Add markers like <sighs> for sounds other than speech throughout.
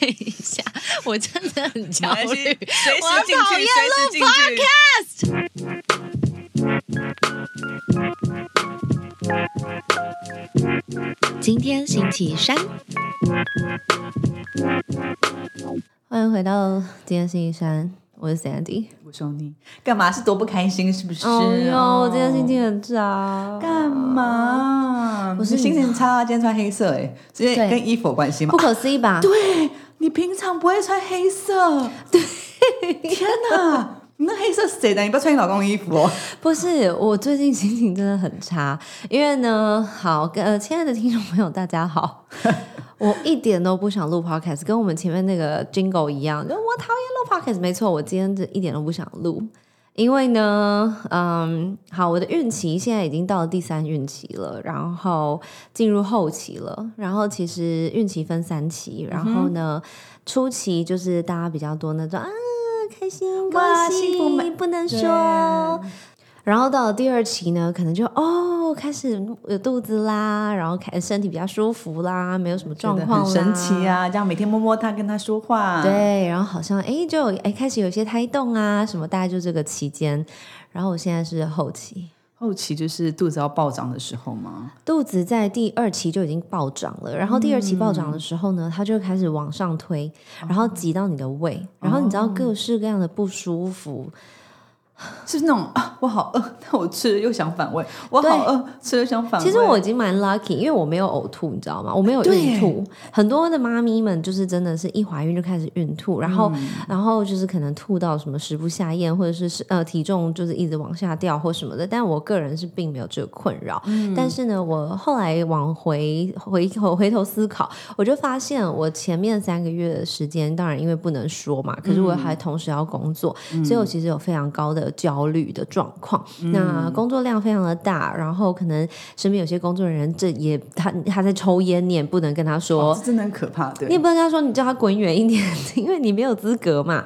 等一下，<laughs> 我真的很焦虑，我进去讨厌随时进去 podcast。今天星期三，欢迎回到今天星期三，我是 Sandy。我说你干嘛是多不开心是不是？哦我今天心情很差，干嘛？我是心情差啊，今天穿黑色哎，这对跟衣服有关系吗不？可思议吧？对你平常不会穿黑色，<laughs> 对，天哪！你那黑色是谁的？你不要穿你老公的衣服哦。<laughs> 不是，我最近心情真的很差，因为呢，好，呃，亲爱的听众朋友，大家好，<laughs> 我一点都不想录 podcast，跟我们前面那个 jingle 一样，就我讨厌录 podcast，没错，我今天这一点都不想录。因为呢，嗯，好，我的孕期现在已经到了第三孕期了，然后进入后期了。然后其实孕期分三期，然后呢，初期就是大家比较多那种啊，开心，恭哇喜，幸福不能说。然后到了第二期呢，可能就哦开始有肚子啦，然后开身体比较舒服啦，没有什么状况啦，很神奇啊！这样每天摸摸它，跟它说话，，对，然后好像哎，就哎开始有些胎动啊什么，大概就这个期间。然后我现在是后期，后期就是肚子要暴涨的时候吗？肚子在第二期就已经暴涨了，然后第二期暴涨的时候呢，它就会开始往上推，然后挤到你的胃，然后你知道各式各样的不舒服。<laughs> 是那种啊，我好饿，<laughs> 但我吃了又想反胃，我好饿，吃了想反胃。其实我已经蛮 lucky，因为我没有呕吐，你知道吗？我没有孕吐。很多的妈咪们就是真的是一怀孕就开始孕吐，然后、然后就是可能吐到什么食不下咽，或者是是呃体重就是一直往下掉或什么的。但我个人是并没有这个困扰。但是呢，我后来往回回回回头思考，我就发现我前面三个月的时间，当然因为不能说嘛，可是我还同时要工作，所以我其实有非常高的焦虑的状况。那工作量非常的大，然后可能身边有些工作人员，这也他他在抽烟，你也不能跟他说。哦真的很可怕，对你也不能跟他说，你叫他滚远一点，<laughs> 因为你没有资格嘛。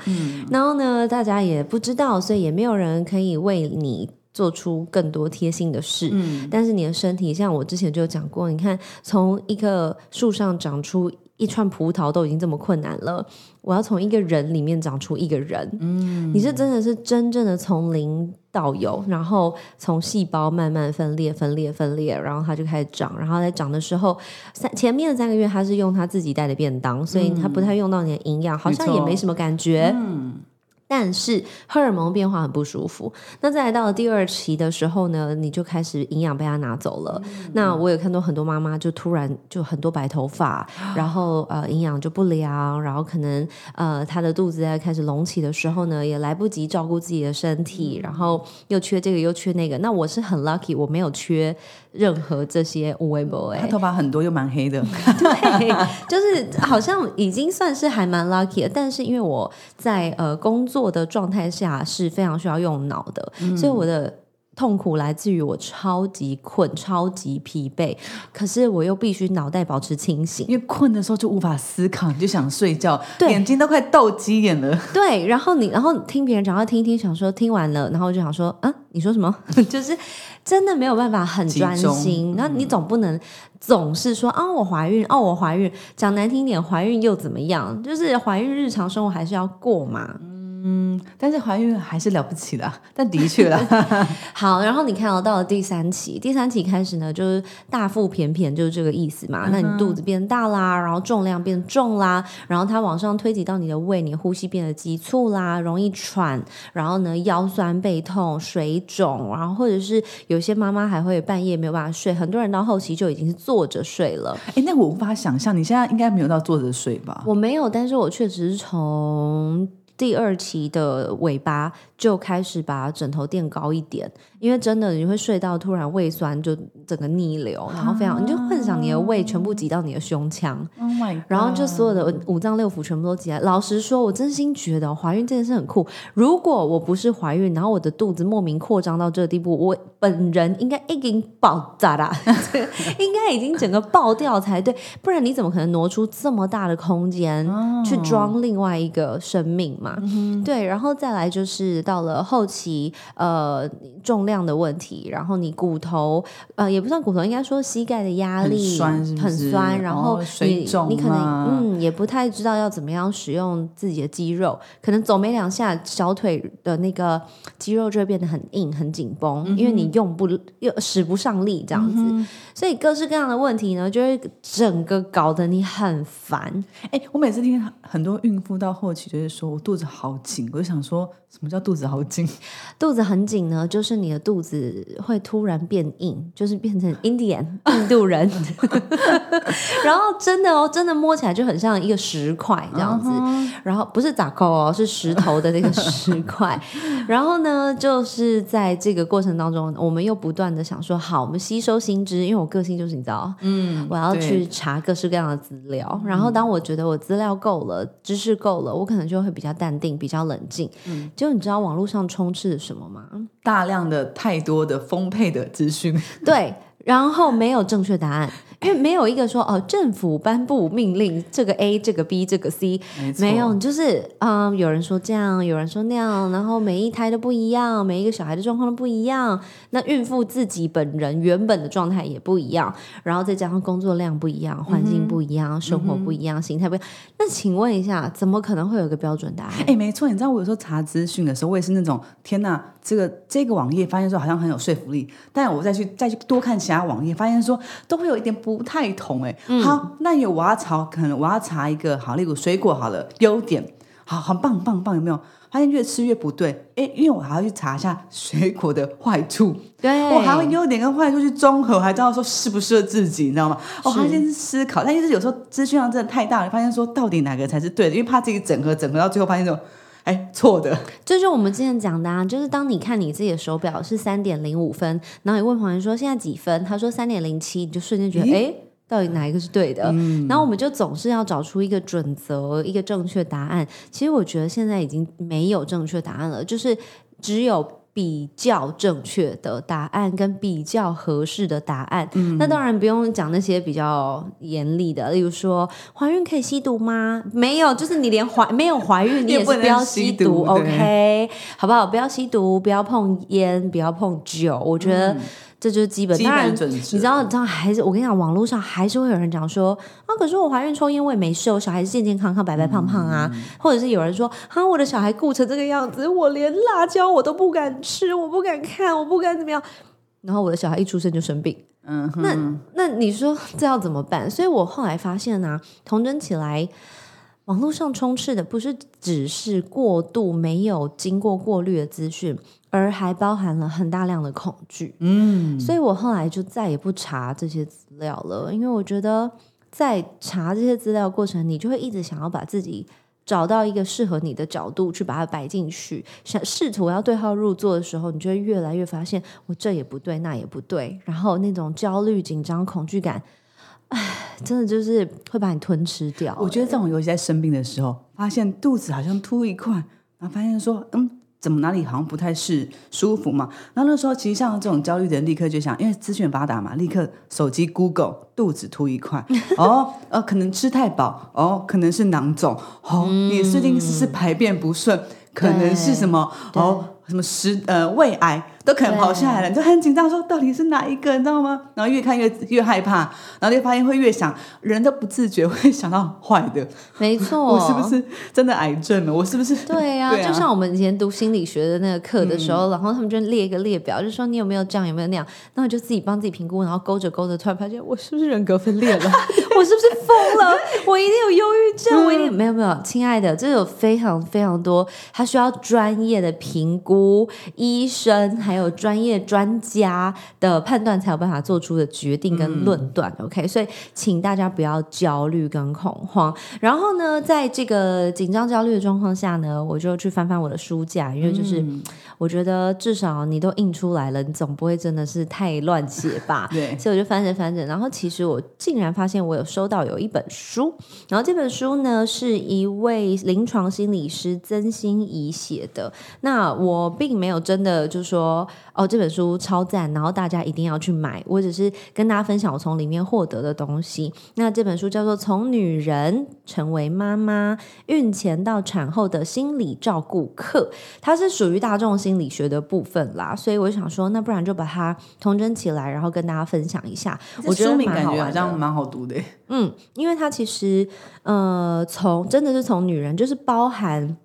然后呢，大家也不知道，所以也没有人可以为你做出更多贴心的事。但是你的身体，像我之前就有讲过，你看从一棵树上长出一串葡萄都已经这么困难了，我要从一个人里面长出一个人，嗯，你是真的是真正的从零到有，然后从细胞慢慢分裂、分裂、分裂，然后它就开始长，然后在长的时候，三前面的三个月它是用它自己带的便当，所以它不太用到你的营养，好像也没什么感觉，嗯。但是荷尔蒙变化很不舒服。那再来到了第二期的时候呢，你就开始营养被他拿走了。那我也看到很多妈妈就突然就很多白头发，<gasps> 然后呃营养就不良，然后可能呃她的肚子在开始隆起的时候呢，也来不及照顾自己的身体，然后又缺这个又缺那个。那我是很 lucky，我没有缺任何这些无微不他头发很多又蛮黑的，<laughs> 对，就是好像已经算是还蛮 lucky 的，但是因为我在呃工作的状态下是非常需要用脑的，所以我的。痛苦来自于我超级困、超级疲惫，可是我又必须脑袋保持清醒。因为困的时候就无法思考，你就想睡觉，对眼睛都快斗鸡眼了。<laughs> 对，然后你，然后听别人讲话，听一听，想说听完了，然后就想说，啊，你说什么？<laughs> 就是真的没有办法很专心。那你总不能总是说啊，我怀孕，哦，我怀孕。讲难听点，怀孕又怎么样？就是怀孕日常生活还是要过嘛。但是怀孕还是了不起的，但的确啦 <laughs> <laughs> 好，然后你看到到了第三期，第三期开始呢，就是大腹便便，就是这个意思嘛。那你肚子变大啦，然后重量变重啦，然后它往上推挤到你的胃，你呼吸变得急促啦，容易喘，然后呢腰酸背痛、水肿，然后或者是有些妈妈还会半夜没有办法睡，很多人到后期就已经是坐着睡了。哎，那我无法想象，你现在应该没有到坐着睡吧？我没有，但是我确实是从第二期的尾巴就开始把枕头垫高一点，因为真的你会睡到突然胃酸就整个逆流，然后非常你就幻想你的胃全部挤到你的胸腔，Oh 然后就所有的五脏六腑全部都挤来。老实说，我真心觉得怀孕这件事很酷。如果我不是怀孕，然后我的肚子莫名扩张到这个地步，我本人应该已经爆炸啦，<laughs> 应该已经整个爆掉才对，不然你怎么可能挪出这么大的空间去装另外一个生命嘛？对，然后再来就是到了后期，呃，重量。量的问题，然后你骨头呃也不算骨头，应该说膝盖的压力酸是是？很酸，然后你你可能啊嗯也不太知道要怎么样使用自己的肌肉，可能走没两下，小腿的那个肌肉就会变得很硬很紧绷，因为你用不又使不上力这样子，所以各式各样的问题呢，就会整个搞得你很烦。哎、我每次听很多孕妇到后期就是说我肚子好紧，我就想说什么叫肚子好紧？<laughs> 肚子很紧呢，就是你的肚子会突然变硬，<laughs> 就是变成 Indian 印度人，<laughs> 然后真的哦，真的摸起来就很像一个石块这样子。然后不是咋扣哦，是石头的那个石块。<laughs> 然后呢，就是在这个过程当中，我们又不断的想说，好，我们吸收新知，因为我个性就是你知道，嗯，我要去查各式各样的资料。然后当我觉得我资料够了，知识够了，我可能就会比较淡定，比较冷静。嗯，就你知道网络上充斥着什么吗？大量的、太多的、丰沛的资讯，<laughs> 对，然后没有正确答案，因为没有一个说哦，政府颁布命令，这个 A，这个 B，这个 C，没有，就是嗯，有人说这样，有人说那样，然后每一胎都不一样，每一个小孩的状况都不一样，那孕妇自己本人原本的状态也不一样，然后再加上工作量不一样，环境不一样，生活不一样，心态不一样，那请问一下，怎么可能会有一个标准答案？哎、没错，你知道我有时候查资讯的时候，我也是那种天哪，这个这个网页发现说好像很有说服力，但我再去再去多看其他网页，发现说都会有一点不太同。哎、好，那有我要查，可能我要查一个好，例如水果好了，优点，好，很棒棒棒，有没有？发现越吃越不对，哎，因为我还要去查一下水果的坏处，对，我还要优点跟坏处去综合，还知道说适不适合自己，你知道吗？我还先思考，但就是有时候资讯量真的太大了，发现说到底哪个才是对的，因为怕自己整合整合到最后发现说，哎，错的。这就是我们之前讲的啊，就是当你看你自己的手表是三点零五分，然后你问朋友说现在几分，他说三点零七，你就瞬间觉得哎。诶到底哪一个是对的？然后我们就总是要找出一个准则，一个正确答案。其实我觉得现在已经没有正确答案了，就是只有比较正确的答案跟比较合适的答案。那当然不用讲那些比较严厉的，例如说怀孕可以吸毒吗？没有，就是你连怀没有怀孕，你也不要吸吸毒，OK，好不好？不要吸毒，不要碰烟，不要碰酒。我觉得这就是基本。基当然，本准则你知道，知道还是我跟你讲，网络上还是会有人讲说啊，可是我怀孕抽烟我也没事，我小孩子健健康康、白白胖胖啊，或者是有人说啊，我的小孩顾成这个样子，我连辣椒我都不敢吃，我不敢看，我不敢怎么样。然后我的小孩一出生就生病，嗯，那那你说这要怎么办？所以我后来发现呢、啊，童真起来，网络上充斥的不是只是过度没有经过过滤的资讯，而还包含了很大量的恐惧。嗯，所以我后来就再也不查这些资料了，因为我觉得在查这些资料过程，你就会一直想要把自己。找到一个适合你的角度去把它摆进去，想试图要对号入座的时候，你就会越来越发现，我这也不对，那也不对，然后那种焦虑、紧张、恐惧感，唉，真的就是会把你吞吃掉。我觉得这种尤其在生病的时候，发现肚子好像凸一块，然后发现说，嗯，怎么哪里好像不太是舒服嘛？然后那时候其实像这种焦虑的人，立刻就想，因为资讯发达嘛，立刻手机 Google 肚子凸一块，哦，呃，可能吃太饱，哦，可能是囊肿，哦，你最近是是排便不顺，可能是什么，哦。什么食呃胃癌都可能跑下来了，你就很紧张，说到底是哪一个，你知道吗？然后越看越越害怕，然后就发现会越想，人都不自觉会想到坏的，没错，<laughs> 我是不是真的癌症了？我是不是？对呀、<laughs> 对啊就像我们以前读心理学的那个课的时候，然后他们就列一个列表，就说你有没有这样，有没有那样，那我就自己帮自己评估，然后勾着勾着，突然发现我是不是人格分裂了？<laughs> 我是不是疯了？我一定有忧郁症，我一定没有没有，亲爱的，这有非常非常多，它需要专业的评估，医生还有专业专家的判断才有办法做出的决定跟论断。OK，所以请大家不要焦虑跟恐慌。然后呢，在这个紧张焦虑的状况下呢，我就去翻翻我的书架，因为就是、我觉得至少你都印出来了，你总不会真的是太乱写吧？<laughs> 对，所以我就翻着翻着，然后其实我竟然发现我有收到有一本书，然后这本书呢是一位临床心理师曾心怡写的。那我我并没有真的就说哦这本书超赞，然后大家一定要去买。我只是跟大家分享我从里面获得的东西。那这本书叫做《从女人成为妈妈：孕前到产后的心理照顾课》，它是属于大众心理学的部分啦。所以我想说，那不然就把它统整起来，然后跟大家分享一下。我觉得感觉好像蛮好读的。嗯，因为它其实呃，从真的是从女人，就是包含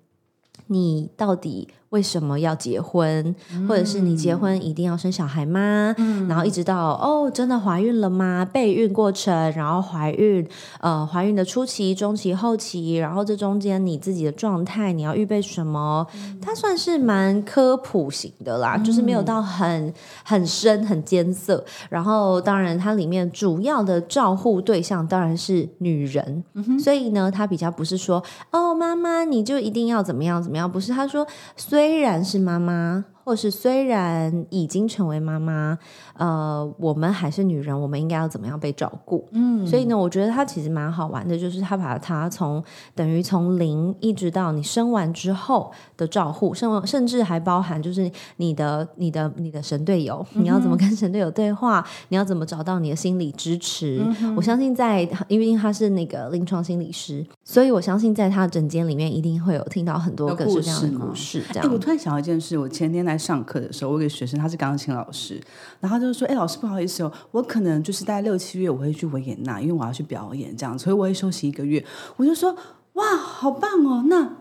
你到底。为什么要结婚，或者是你结婚一定要生小孩吗？然后一直到哦，真的怀孕了吗？备孕过程，然后怀孕，呃，怀孕的初期、中期、后期，然后这中间你自己的状态，你要预备什么？它算是蛮科普型的啦，就是没有到很很深、很艰涩。然后当然，它里面主要的照护对象当然是女人，所以呢，它比较不是说哦，妈妈你就一定要怎么样怎么样，不是他说虽。虽然是妈妈。或是虽然已经成为妈妈，呃，我们还是女人，我们应该要怎么样被照顾？嗯，所以呢，我觉得他其实蛮好玩的，就是他把它从等于从零一直到你生完之后的照护，甚甚至还包含就是你的你的你的神队友，你要怎么跟神队友对话？你要怎么找到你的心理支持？我相信在因为他是那个临床心理师，所以我相信在他的诊间里面一定会有听到很多各式各样的故事。这样，我突然想到一件事，我前天来上课的时候，我有个学生，他是钢琴老师，然后他就说：“哎，老师不好意思哦，我可能就是大概六七月我会去维也纳，因为我要去表演，这样，所以我会休息一个月。”我就说：“哇，好棒哦！那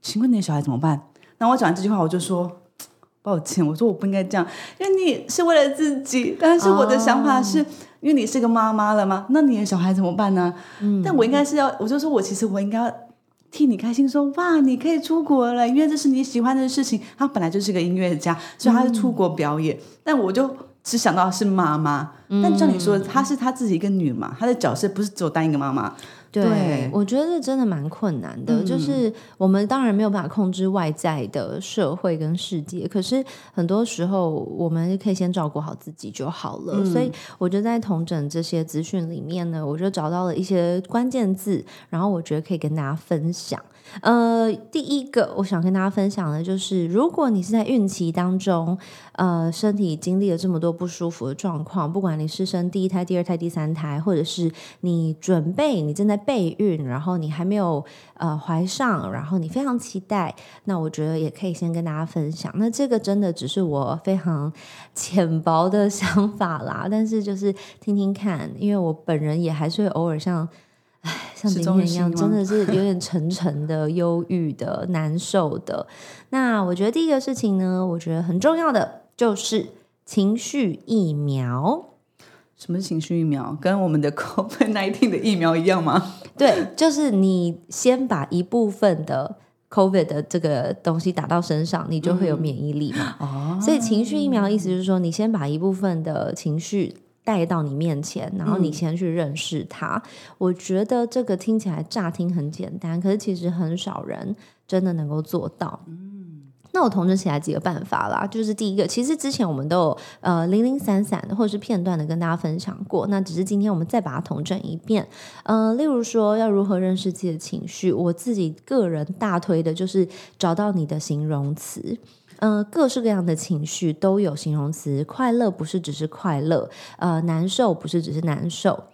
请问你的小孩怎么办？”那我讲完这句话，我就说：“抱歉，我说我不应该这样，因为你是为了自己，但是我的想法是因为你是个妈妈了吗？那你的小孩怎么办呢？嗯，但我应该是要，我就说我其实我应该。”替你开心，说哇，你可以出国了，因为这是你喜欢的事情。他本来就是个音乐家，所以他是出国表演。但我就只想到是妈妈。但照你说，她是她自己一个女嘛，她的角色不是只有当一个妈妈。对，我觉得真的蛮困难的。就是我们当然没有办法控制外在的社会跟世界，可是很多时候我们可以先照顾好自己就好了。所以我觉得在同整这些资讯里面呢，我就找到了一些关键字，然后我觉得可以跟大家分享。呃，第一个我想跟大家分享的就是，如果你是在孕期当中，呃，身体经历了这么多不舒服的状况，不管你是生第一胎、第二胎、第三胎，或者是你准备你正在备孕，然后你还没有呃怀上，然后你非常期待，那我觉得也可以先跟大家分享。那这个真的只是我非常浅薄的想法啦，<laughs> 但是就是听听看，因为我本人也还是会偶尔像。唉，像今天一样，真的是有点沉沉的、忧郁的、难受的。那我觉得第一个事情呢，我觉得很重要的就是情绪疫苗。什么是情绪疫苗？跟我们的 <laughs> COVID nineteen 的疫苗一样吗？对，就是你先把一部分的 COVID 的这个东西打到身上，你就会有免疫力嘛。哦，所以情绪疫苗意思就是说，你先把一部分的情绪。带到你面前，然后你先去认识他。我觉得这个听起来乍听很简单，可是其实很少人真的能够做到。嗯，那我统整起来几个办法啦，就是第一个，其实之前我们都有呃零零散散的或者是片段的跟大家分享过，那只是今天我们再把它统整一遍。呃，例如说要如何认识自己的情绪，我自己个人大推的就是找到你的形容词。嗯，各式各样的情绪都有形容词。快乐不是只是快乐，呃，难受不是只是难受。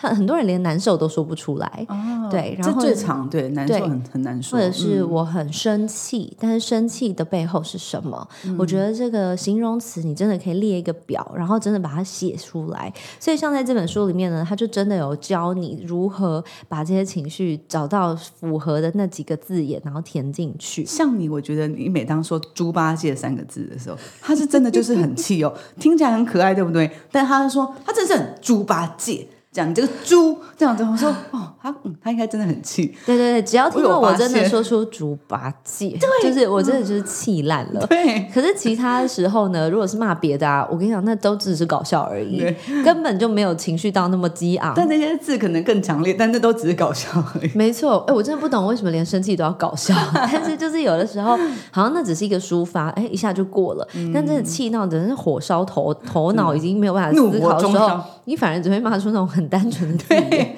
很很多人连难受都说不出来，对，然后最长对难受很很难受，或者是我很生气，但是生气的背后是什么？我觉得这个形容词你真的可以列一个表，然后真的把它写出来。所以像在这本书里面呢，他就真的有教你如何把这些情绪找到符合的那几个字眼，然后填进去。像你，我觉得你每当说“猪八戒”三个字的时候，他是真的就是很气哦，<laughs> 听起来很可爱，对不对？但他说他真是很猪八戒。讲你这个猪这样子，我说 <laughs> 哦，他嗯，他应该真的很气。对对对，只要听到我真的说出猪八戒，<laughs> 对，就是我真的就是气烂了。对，可是其他时候呢，如果是骂别的啊，我跟你讲，那都只是搞笑而已，根本就没有情绪到那么激昂。但那些字可能更强烈，但那都只是搞笑而已。没错，哎，我真的不懂为什么连生气都要搞笑，<laughs> 但是就是有的时候好像那只是一个抒发，哎，一下就过了。但真的气闹的是火烧头，头脑已经没有办法思考的时候，你反而只会骂出那种很。单纯的对，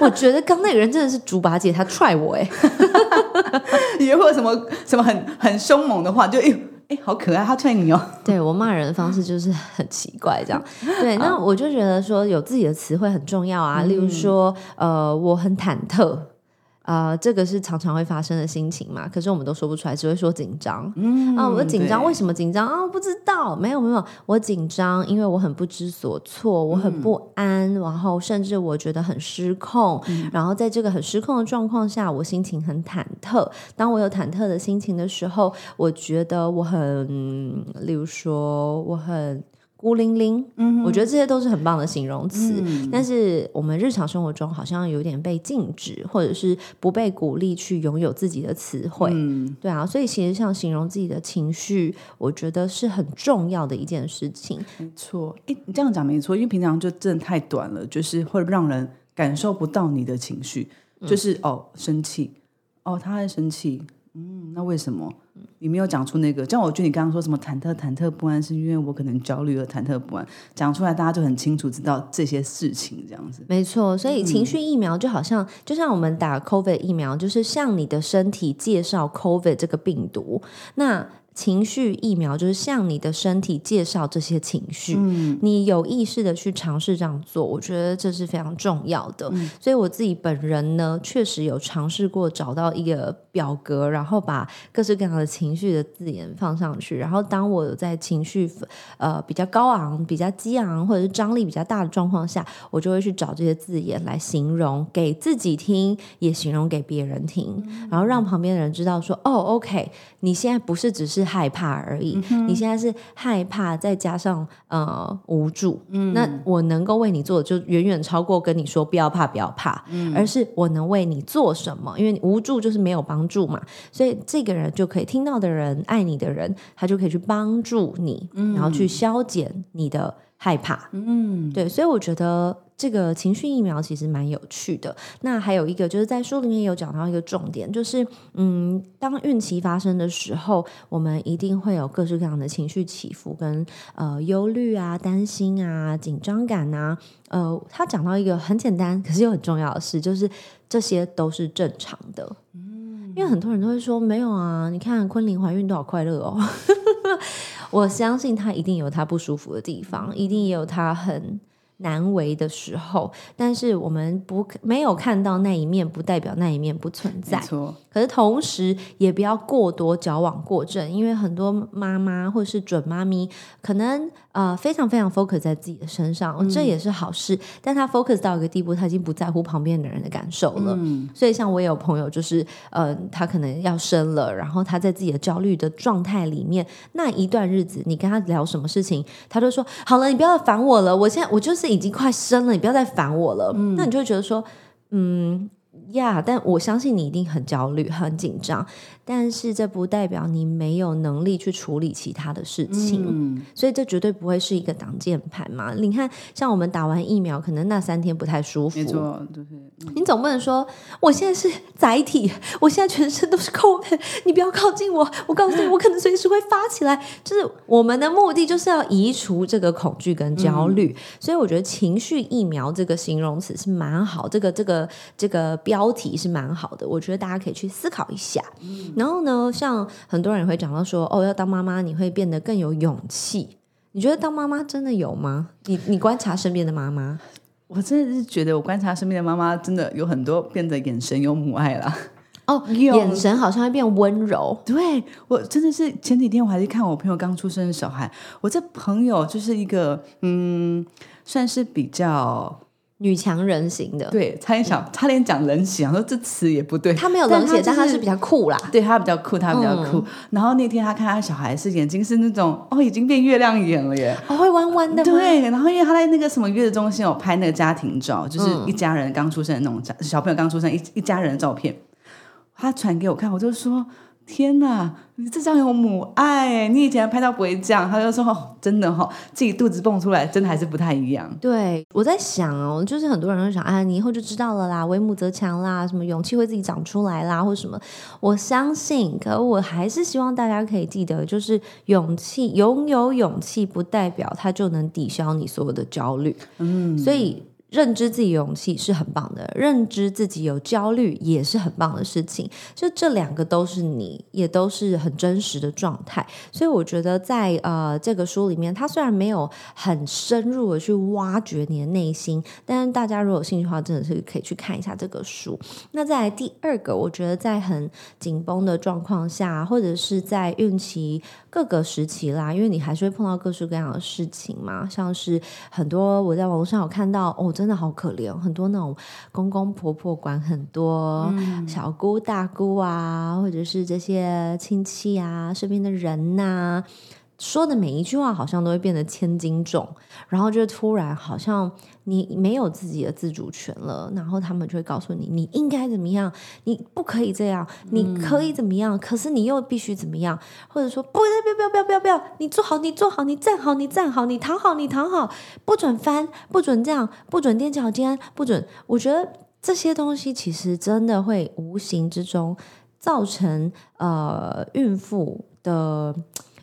我觉得刚那个人真的是猪八戒，他踹我哎，<laughs> 也会什么什么很很凶猛的话，就哎哎，好可爱，他踹你哦。对我骂人的方式就是很奇怪，这样。<laughs> 对，那我就觉得说有自己的词汇很重要啊。例如说，呃，我很忐忑。啊，这个是常常会发生的心情嘛？可是我们都说不出来，只会说紧张。嗯啊，我紧张，为什么紧张啊？不知道，没有没有，我紧张，因为我很不知所措，我很不安，然后甚至我觉得很失控。然后在这个很失控的状况下，我心情很忐忑。当我有忐忑的心情的时候，我觉得我很，例如说，我很。孤零零，嗯，我觉得这些都是很棒的形容词，但是我们日常生活中好像有点被禁止，或者是不被鼓励去拥有自己的词汇，嗯，对啊，所以其实像形容自己的情绪，我觉得是很重要的一件事情。没错，哎，你这样讲没错，因为平常就真的太短了，就是会让人感受不到你的情绪，就是哦，生气，哦，他在生气。嗯，那为什么你没有讲出那个？像我觉得你刚刚说什么忐忑、忐忑不安，是因为我可能焦虑而忐忑不安。讲出来，大家就很清楚知道这些事情，这样子。没错，所以情绪疫苗就好像，就像我们打 COVID 疫苗，就是向你的身体介绍 COVID 这个病毒。那情绪疫苗就是向你的身体介绍这些情绪，你有意识的去尝试这样做，我觉得这是非常重要的。所以我自己本人呢，确实有尝试过找到一个表格，然后把各式各样的情绪的字眼放上去。然后当我在情绪呃比较高昂、比较激昂或者是张力比较大的状况下，我就会去找这些字眼来形容给自己听，也形容给别人听，然后让旁边的人知道说：“哦，OK，你现在不是只是。”害怕而已，你现在是害怕，再加上呃无助。那我能够为你做的，就远远超过跟你说不要怕，不要怕，而是我能为你做什么？因为无助就是没有帮助嘛，所以这个人就可以听到的人，爱你的人，他就可以去帮助你，然后去消减你的害怕。嗯，对，所以我觉得。这个情绪疫苗其实蛮有趣的。那还有一个就是在书里面有讲到一个重点，就是嗯，当孕期发生的时候，我们一定会有各式各样的情绪起伏，跟呃忧虑啊、担心啊、紧张感啊。呃，他讲到一个很简单，可是又很重要的事，就是这些都是正常的。嗯，因为很多人都会说没有啊，你看昆凌怀孕都好快乐哦。<laughs> 我相信她一定有她不舒服的地方，一定也有她很。难为的时候，但是我们不没有看到那一面，不代表那一面不存在。可是同时也不要过多矫枉过正，因为很多妈妈或者是准妈咪可能。呃，非常非常 focus 在自己的身上，这也是好事。但她 focus 到一个地步，她已经不在乎旁边的人的感受了。所以，像我也有朋友，就是呃，他可能要生了，然后他在自己的焦虑的状态里面，那一段日子，你跟他聊什么事情，他就说：“好了，你不要再烦我了，我现在我就是已经快生了，你不要再烦我了。”那你就会觉得说，嗯。呀，但我相信你一定很焦虑、很紧张，但是这不代表你没有能力去处理其他的事情，所以这绝对不会是一个挡箭牌嘛。你看，像我们打完疫苗，可能那三天不太舒服，没错，就是你总不能说我现在是载体，我现在全身都是 COVID，你不要靠近我，我告诉你，我可能随时会发起来。就是我们的目的就是要移除这个恐惧跟焦虑，所以我觉得情绪疫苗这个形容词是蛮好，这个这个这个标。标题是蛮好的，我觉得大家可以去思考一下。然后呢，像很多人会讲到说，哦，要当妈妈，你会变得更有勇气。你觉得当妈妈真的有吗？你你观察身边的妈妈，我真的是觉得我观察身边的妈妈，真的有很多变得眼神有母爱了。哦，<laughs> 眼神好像会变温柔。对我真的是前几天我还是看我朋友刚出生的小孩，我这朋友就是一个嗯，算是比较。女强人型的，对，差点想，差点讲冷血，说这词也不对。他没有冷血，但他是比较酷啦。对他比较酷，他比较酷。然后那天他看他小孩是眼睛是那种哦，已经变月亮眼了耶，哦，会弯弯的。对，然后因为他在那个什么月子中心有拍那个家庭照，就是一家人刚出生的那种小朋友刚出生一一家人的照片，他传给我看，我就说。天呐，你这张有母爱！你以前拍到不会这样，他就说：“哦，真的哈，自己肚子蹦出来，真的还是不太一样。”对，我在想哦，就是很多人会想啊，你以后就知道了啦，为母则强啦，什么勇气会自己长出来啦，或什么。我相信，可我还是希望大家可以记得，就是勇气，拥有勇气不代表它就能抵消你所有的焦虑。嗯，所以。认知自己勇气是很棒的，认知自己有焦虑也是很棒的事情。就这两个都是你，也都是很真实的状态。所以我觉得在呃这个书里面，它虽然没有很深入的去挖掘你的内心，但是大家如果有兴趣的话，真的是可以去看一下这个书。那在第二个，我觉得在很紧绷的状况下，或者是在孕期各个时期啦，因为你还是会碰到各式各样的事情嘛，像是很多我在网络上有看到哦。真的好可怜，很多那种公公婆婆管很多小姑大姑啊，或者是这些亲戚啊，身边的人呐，说的每一句话好像都会变得千斤重，然后就突然好像你没有自己的自主权了，然后他们就会告诉你你应该怎么样，你不可以这样，你可以怎么样，可是你又必须怎么样，或者说不要不要不要不要不要，你坐好你坐好你站好你站好你躺好你躺好，不准翻不准这样不准踮脚尖不准，我觉得这些东西其实真的会无形之中造成呃孕妇的。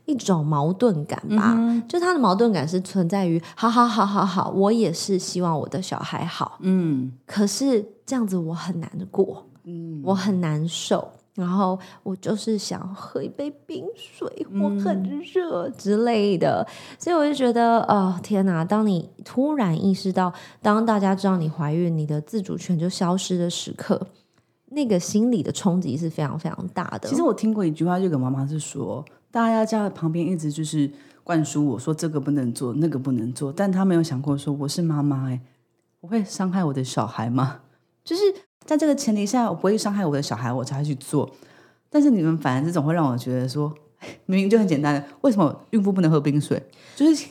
一种矛盾感吧，就他的矛盾感是存在于，好好好好好，我也是希望我的小孩好，嗯，可是这样子我很难过，嗯，我很难受，然后我就是想喝一杯冰水，我很热之类的，所以我就觉得，哦天哪！当你突然意识到，当大家知道你怀孕，你的自主权就消失的时刻，那个心理的冲击是非常非常大的。其实我听过一句话，就个妈妈是说。大家在旁边一直就是灌输我说这个不能做，那个不能做，但他没有想过说我是妈妈哎，我会伤害我的小孩吗？就是在这个前提下，我不会伤害我的小孩，我才去做。但是你们反而这种会让我觉得说，明明就很简单的，为什么孕妇不能喝冰水？就是，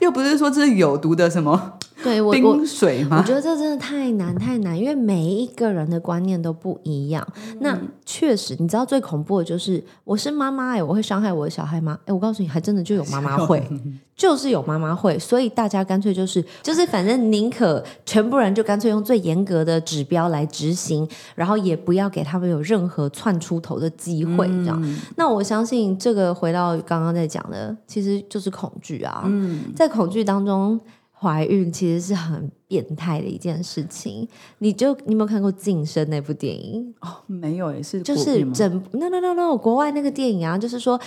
又不是说这是有毒的什么。对我冰水吗？我觉得这真的太难太难，因为每一个人的观念都不一样。那确实，你知道最恐怖的就是我是妈妈哎，我会伤害我的小孩吗？哎，我告诉你，还真的就有妈妈会，<laughs> 就是有妈妈会。所以大家干脆就是就是，反正宁可全部人就干脆用最严格的指标来执行，然后也不要给他们有任何窜出头的机会，这样。那我相信这个回到刚刚在讲的，其实就是恐惧啊。嗯，在恐惧当中。怀孕其实是很变态的一件事情，你就你有没有看过《晋升》那部电影？哦，没有，也是就是整 no no no no 国外那个电影啊，就是说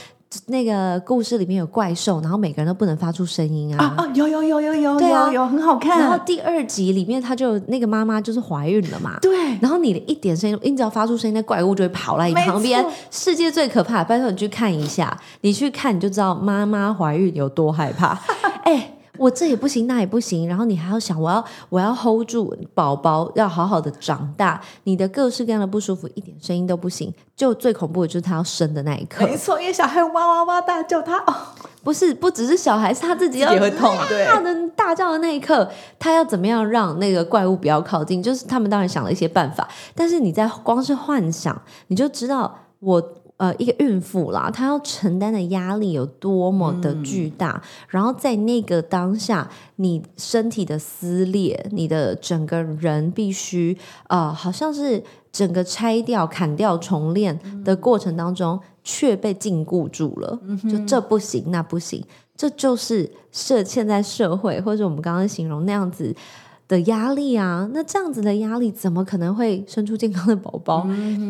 那个故事里面有怪兽，然后每个人都不能发出声音啊。啊，有有有有有有有很好看。然后第二集里面，他就那个妈妈就是怀孕了嘛。对。然后你的一点声音，你只要发出声音，那怪物就会跑来你旁边。世界最可怕，拜托你去看一下，你去看你就知道妈妈怀孕有多害怕。<laughs> 哎。我这也不行，那也不行，然后你还要想，我要我要 hold 住宝宝，要好好的长大。你的各式各样的不舒服，一点声音都不行。就最恐怖的就是他要生的那一刻，没错，因为小孩哇哇哇大叫，他哦，不是，不只是小孩，是他自己也会痛，对，大的大叫的那一刻，他要怎么样让那个怪物不要靠近？就是他们当然想了一些办法，但是你在光是幻想，你就知道我。呃，一个孕妇啦，她要承担的压力有多么的巨大，然后在那个当下，你身体的撕裂，你的整个人必须呃，好像是整个拆掉、砍掉、重练的过程当中，却被禁锢住了。就这不行，那不行，这就是社现在社会，或者我们刚刚形容那样子。的压力啊，那这样子的压力怎么可能会生出健康的宝宝？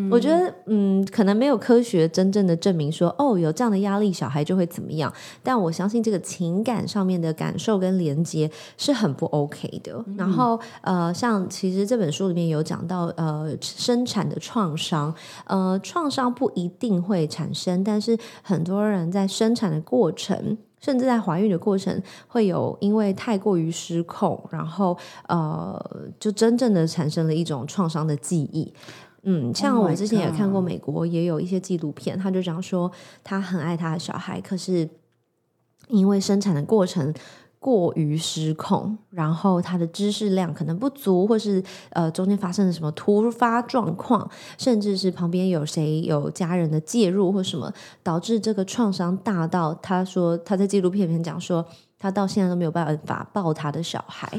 我觉得，嗯，可能没有科学真正的证明说，哦，有这样的压力，小孩就会怎么样。但我相信这个情感上面的感受跟连接是很不 OK 的。然后，呃，像其实这本书里面有讲到，呃，生产的创伤，呃，创伤不一定会产生，但是很多人在生产的过程。甚至在怀孕的过程，会有因为太过于失控，然后呃，就真正的产生了一种创伤的记忆。嗯，像我之前也看过美国也有一些纪录片，他就讲说他很爱他的小孩，可是因为生产的过程。过于失控，然后他的知识量可能不足，或是呃中间发生了什么突发状况，甚至是旁边有谁有家人的介入或什么，导致这个创伤大到他说他在纪录片里面讲说，他到现在都没有办法抱他的小孩，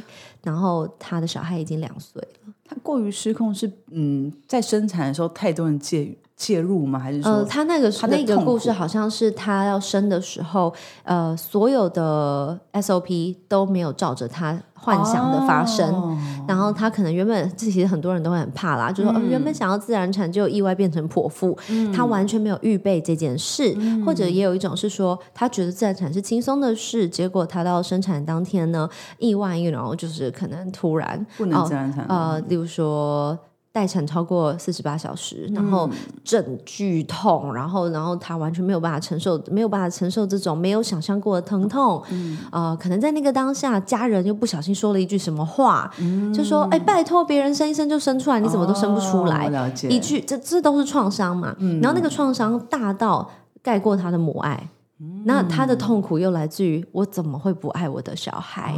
然后他的小孩已经两岁了。他过于失控是嗯，在生产的时候太多人介入介入吗？还是说他那个那个故事好像是他要生的时候，呃，所有的 SOP 都没有照着他幻想的发生。哦然后他可能原本，这其实很多人都会很怕啦，就说、哦、原本想要自然产，结果意外变成剖腹，他完全没有预备这件事，或者也有一种是说，他觉得自然产是轻松的事，结果他到生产当天呢，意外然后就是可能突然不能自然产呃，例如说。待产超过四十八小时，然后阵剧痛，然后然后他完全没有办法承受，没有办法承受这种没有想象过的疼痛。呃，可能在那个当下，家人又不小心说了一句什么话，就说：“哎，拜托，别人生一生就生出来，你怎么都生不出来？”哦一句，这这都是创伤嘛。然后那个创伤大到盖过他的母爱。那他的痛苦又来自于我怎么会不爱我的小孩？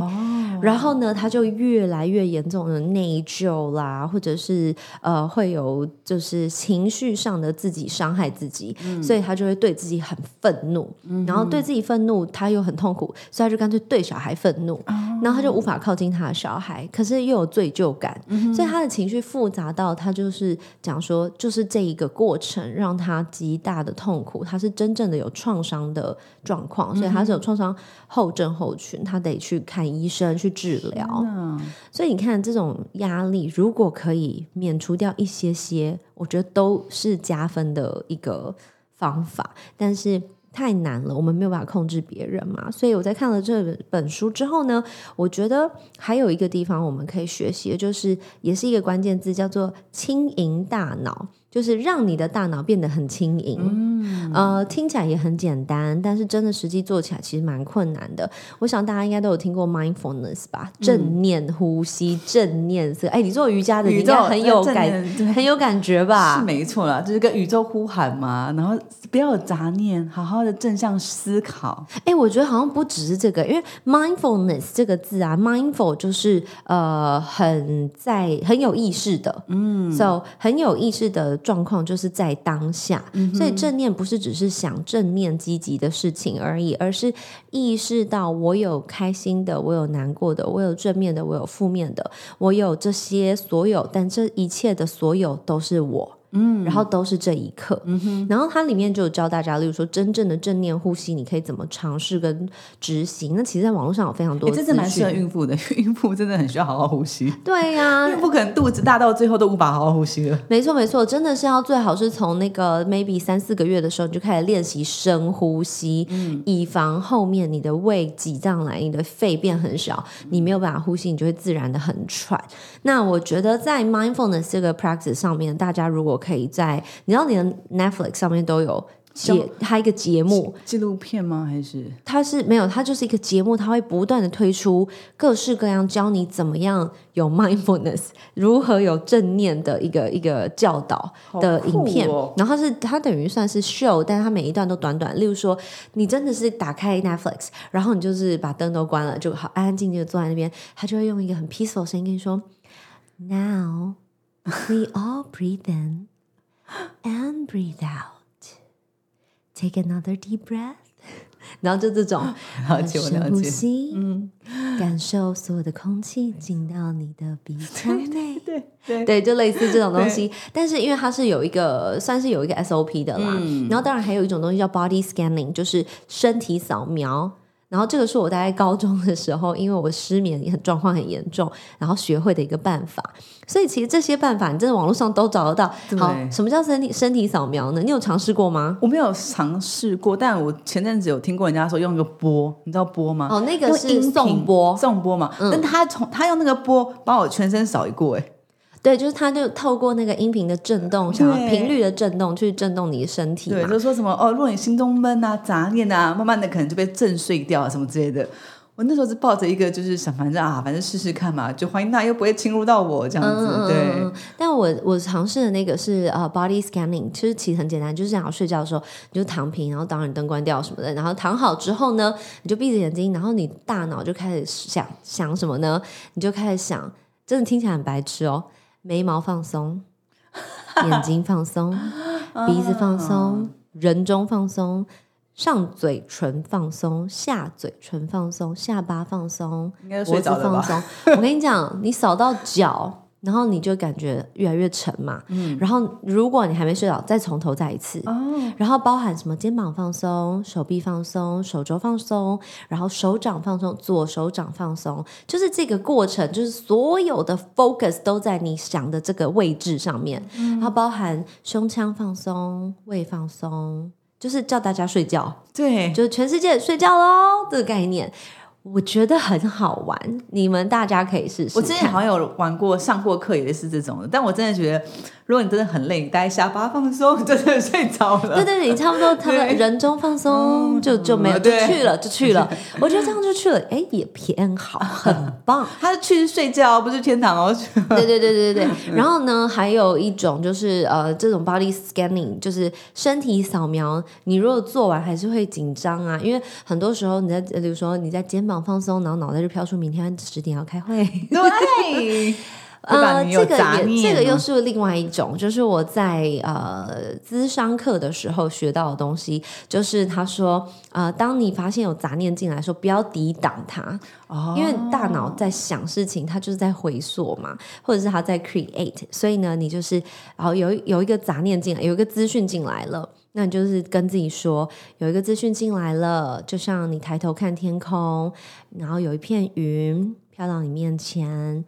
然后呢，他就越来越严重的内疚啦，或者是呃会有就是情绪上的自己伤害自己，所以他就会对自己很愤怒，然后对自己愤怒，他又很痛苦，所以他就干脆对小孩愤怒，然后他就无法靠近他的小孩，可是又有罪疚感，所以他的情绪复杂到他就是讲说，就是这一个过程让他极大的痛苦，他是真正的有创伤的状况，所以他是有创伤后症候群，他得去看医生去治疗。嗯所以你看，这种压力如果可以免除掉一些些，我觉得都是加分的一个方法。但是太难了，我们没有办法控制别人嘛。所以我在看了这本书之后呢，我觉得还有一个地方我们可以学习的，就是也是一个关键字，叫做轻盈大脑。就是让你的大脑变得很轻盈，呃，听起来也很简单，但是真的实际做起来其实蛮困难的。我想大家应该都有听过 mindfulness 吧，正念呼吸、正念色。哎，你做瑜伽的，你应该很有感，很有感觉吧？是没错啦，就是跟宇宙呼喊嘛，然后不要有杂念，好好的正向思考。哎，我觉得好像不只是这个，因为 mindfulness 这个字啊，mindful 就是呃很在很有意识的，嗯，so 很有意识的。状况就是在当下，所以正念不是只是想正面积极的事情而已，而是意识到我有开心的，我有难过的，我有正面的，我有负面的，我有这些所有，但这一切的所有都是我。嗯，然后都是这一刻，嗯哼，然后它里面就有教大家，例如说真正的正念呼吸，你可以怎么尝试跟执行。那其实，在网络上有非常多，真的蛮适合孕妇的，<laughs> 孕妇真的很需要好好呼吸。对呀、孕妇可能肚子大到最后都无法好好呼吸了。没错，没错，真的是要最好是从那个 maybe 三四个月的时候，你就开始练习深呼吸，嗯，以防后面你的胃挤上来，你的肺变很小，你没有办法呼吸，你就会自然的很喘。那我觉得在 mindfulness 这个 practice 上面，大家如果可以在，你知道你的 Netflix 上面都有节，它一个节目纪录片吗？还是它是没有，它就是一个节目，它会不断的推出各式各样教你怎么样有 mindfulness，如何有正念的一个 <laughs> 一个教导的影片。哦、然后是它等于算是 show，但是它每一段都短短。例如说，你真的是打开 Netflix，然后你就是把灯都关了，就好安安静静的坐在那边，他就会用一个很 peaceful 的声音跟你说：“Now we all breathe in。” And breathe out. Take another deep breath. <laughs> 然后就这种 <laughs> 深呼吸，嗯，感受所有的空气进到你的鼻腔内，<laughs> 对对对，就类似这种东西。但是因为它是有一个算是有一个 SOP 的啦，嗯然后当然还有一种东西叫 body scanning，就是身体扫描。然后这个是我大概高中的时候，因为我失眠很状况很严重，然后学会的一个办法。所以其实这些办法，你真的网络上都找得到。好，什么叫身体身体扫描呢？你有尝试过吗？我没有尝试过，但我前阵子有听过人家说用一个波，你知道波吗？哦，那个是送波，送波嘛。嗯、但他从他用那个波把我全身扫一过，哎。对，就是它就透过那个音频的震动，想要频率的震动去震动你的身体。对，就说什么哦，如果你心中闷啊、杂念啊，慢慢的可能就被震碎掉啊，什么之类的。我那时候是抱着一个就是想，反正啊，反正试试看嘛，就欢迎他又不会侵入到我这样子。嗯、对，但我我尝试的那个是呃 body scanning，其实其实很简单，就是想要睡觉的时候你就躺平，然后当然灯关掉什么的，然后躺好之后呢，你就闭着眼睛，然后你大脑就开始想想什么呢？你就开始想，真的听起来很白痴哦。眉毛放松，眼睛放松，<laughs> 鼻子放松，人中放松，上嘴唇放松，下嘴唇放松，下巴放松，脖子放松。我跟你讲，你扫到脚。然后你就感觉越来越沉嘛。嗯，然后如果你还没睡着，再从头再一次。哦，然后包含什么肩膀放松、手臂放松、手肘放松，然后手掌放松，左手掌放松，就是这个过程，就是所有的 focus 都在你想的这个位置上面。然后包含胸腔放松、胃放松，就是叫大家睡觉。对，就是全世界睡觉喽，这个概念。我觉得很好玩，你们大家可以试试。我之前好像有玩过、上过课，也是这种的。但我真的觉得，如果你真的很累，你待下巴放松，真的睡着了。对对对，你差不多，他们 <laughs> 人中放松，就就没有就去了，就去了。<laughs> 我觉得这样就去了，哎，也偏好，<laughs> 很棒。他去睡觉，不是天堂哦。对对对对对。然后呢，还有一种就是呃，这种 body scanning，就是身体扫描。你如果做完还是会紧张啊，因为很多时候你在，比如说你在肩膀。放松，然后脑袋就飘出明天十点要开会。<laughs> 对，<laughs> 呃，这个也这个又是另外一种，就是我在呃咨商课的时候学到的东西，就是他说，呃，当你发现有杂念进来，说不要抵挡它，哦，因为大脑在想事情，它就是在回溯嘛，或者是它在 create，所以呢，你就是然后有有一个杂念进来，有一个资讯进来了。那你就是跟自己说，有一个资讯进来了，就像你抬头看天空，然后有一片云飘到你面前，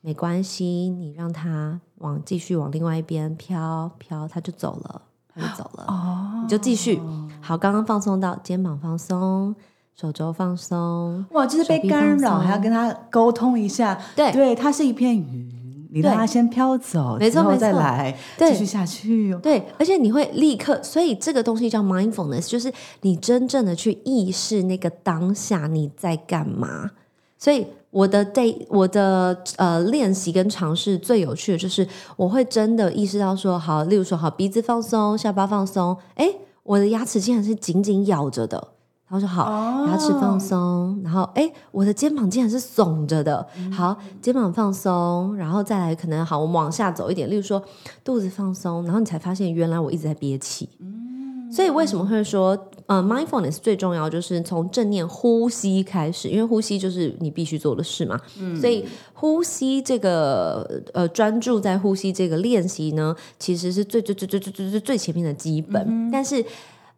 没关系，你让它往继续往另外一边飘飘，它就走了，它就走了。哦，你就继续。好，刚刚放松到肩膀放松，手肘放松。哇，就是被干扰，还要跟他沟通一下。对，对，它是一片云。你让它先飘走，没错，再来继续下去。对，而且你会立刻，所以这个东西叫 mindfulness，就是你真正的去意识那个当下你在干嘛。所以我的 day，我的呃练习跟尝试最有趣的就是，我会真的意识到说，好，例如说，好，鼻子放松，下巴放松，哎，我的牙齿竟然是紧紧咬着的。然后说好，牙齿放松，然后哎，我的肩膀竟然是耸着的。好，肩膀放松，然后再来可能好，我们往下走一点，例如说肚子放松，然后你才发现原来我一直在憋气。嗯，所以为什么会说呃，mindfulness 最重要就是从正念呼吸开始，因为呼吸就是你必须做的事嘛。嗯，所以呼吸这个呃专注在呼吸这个练习呢，其实是最最最最最最最最前面的基本，但是。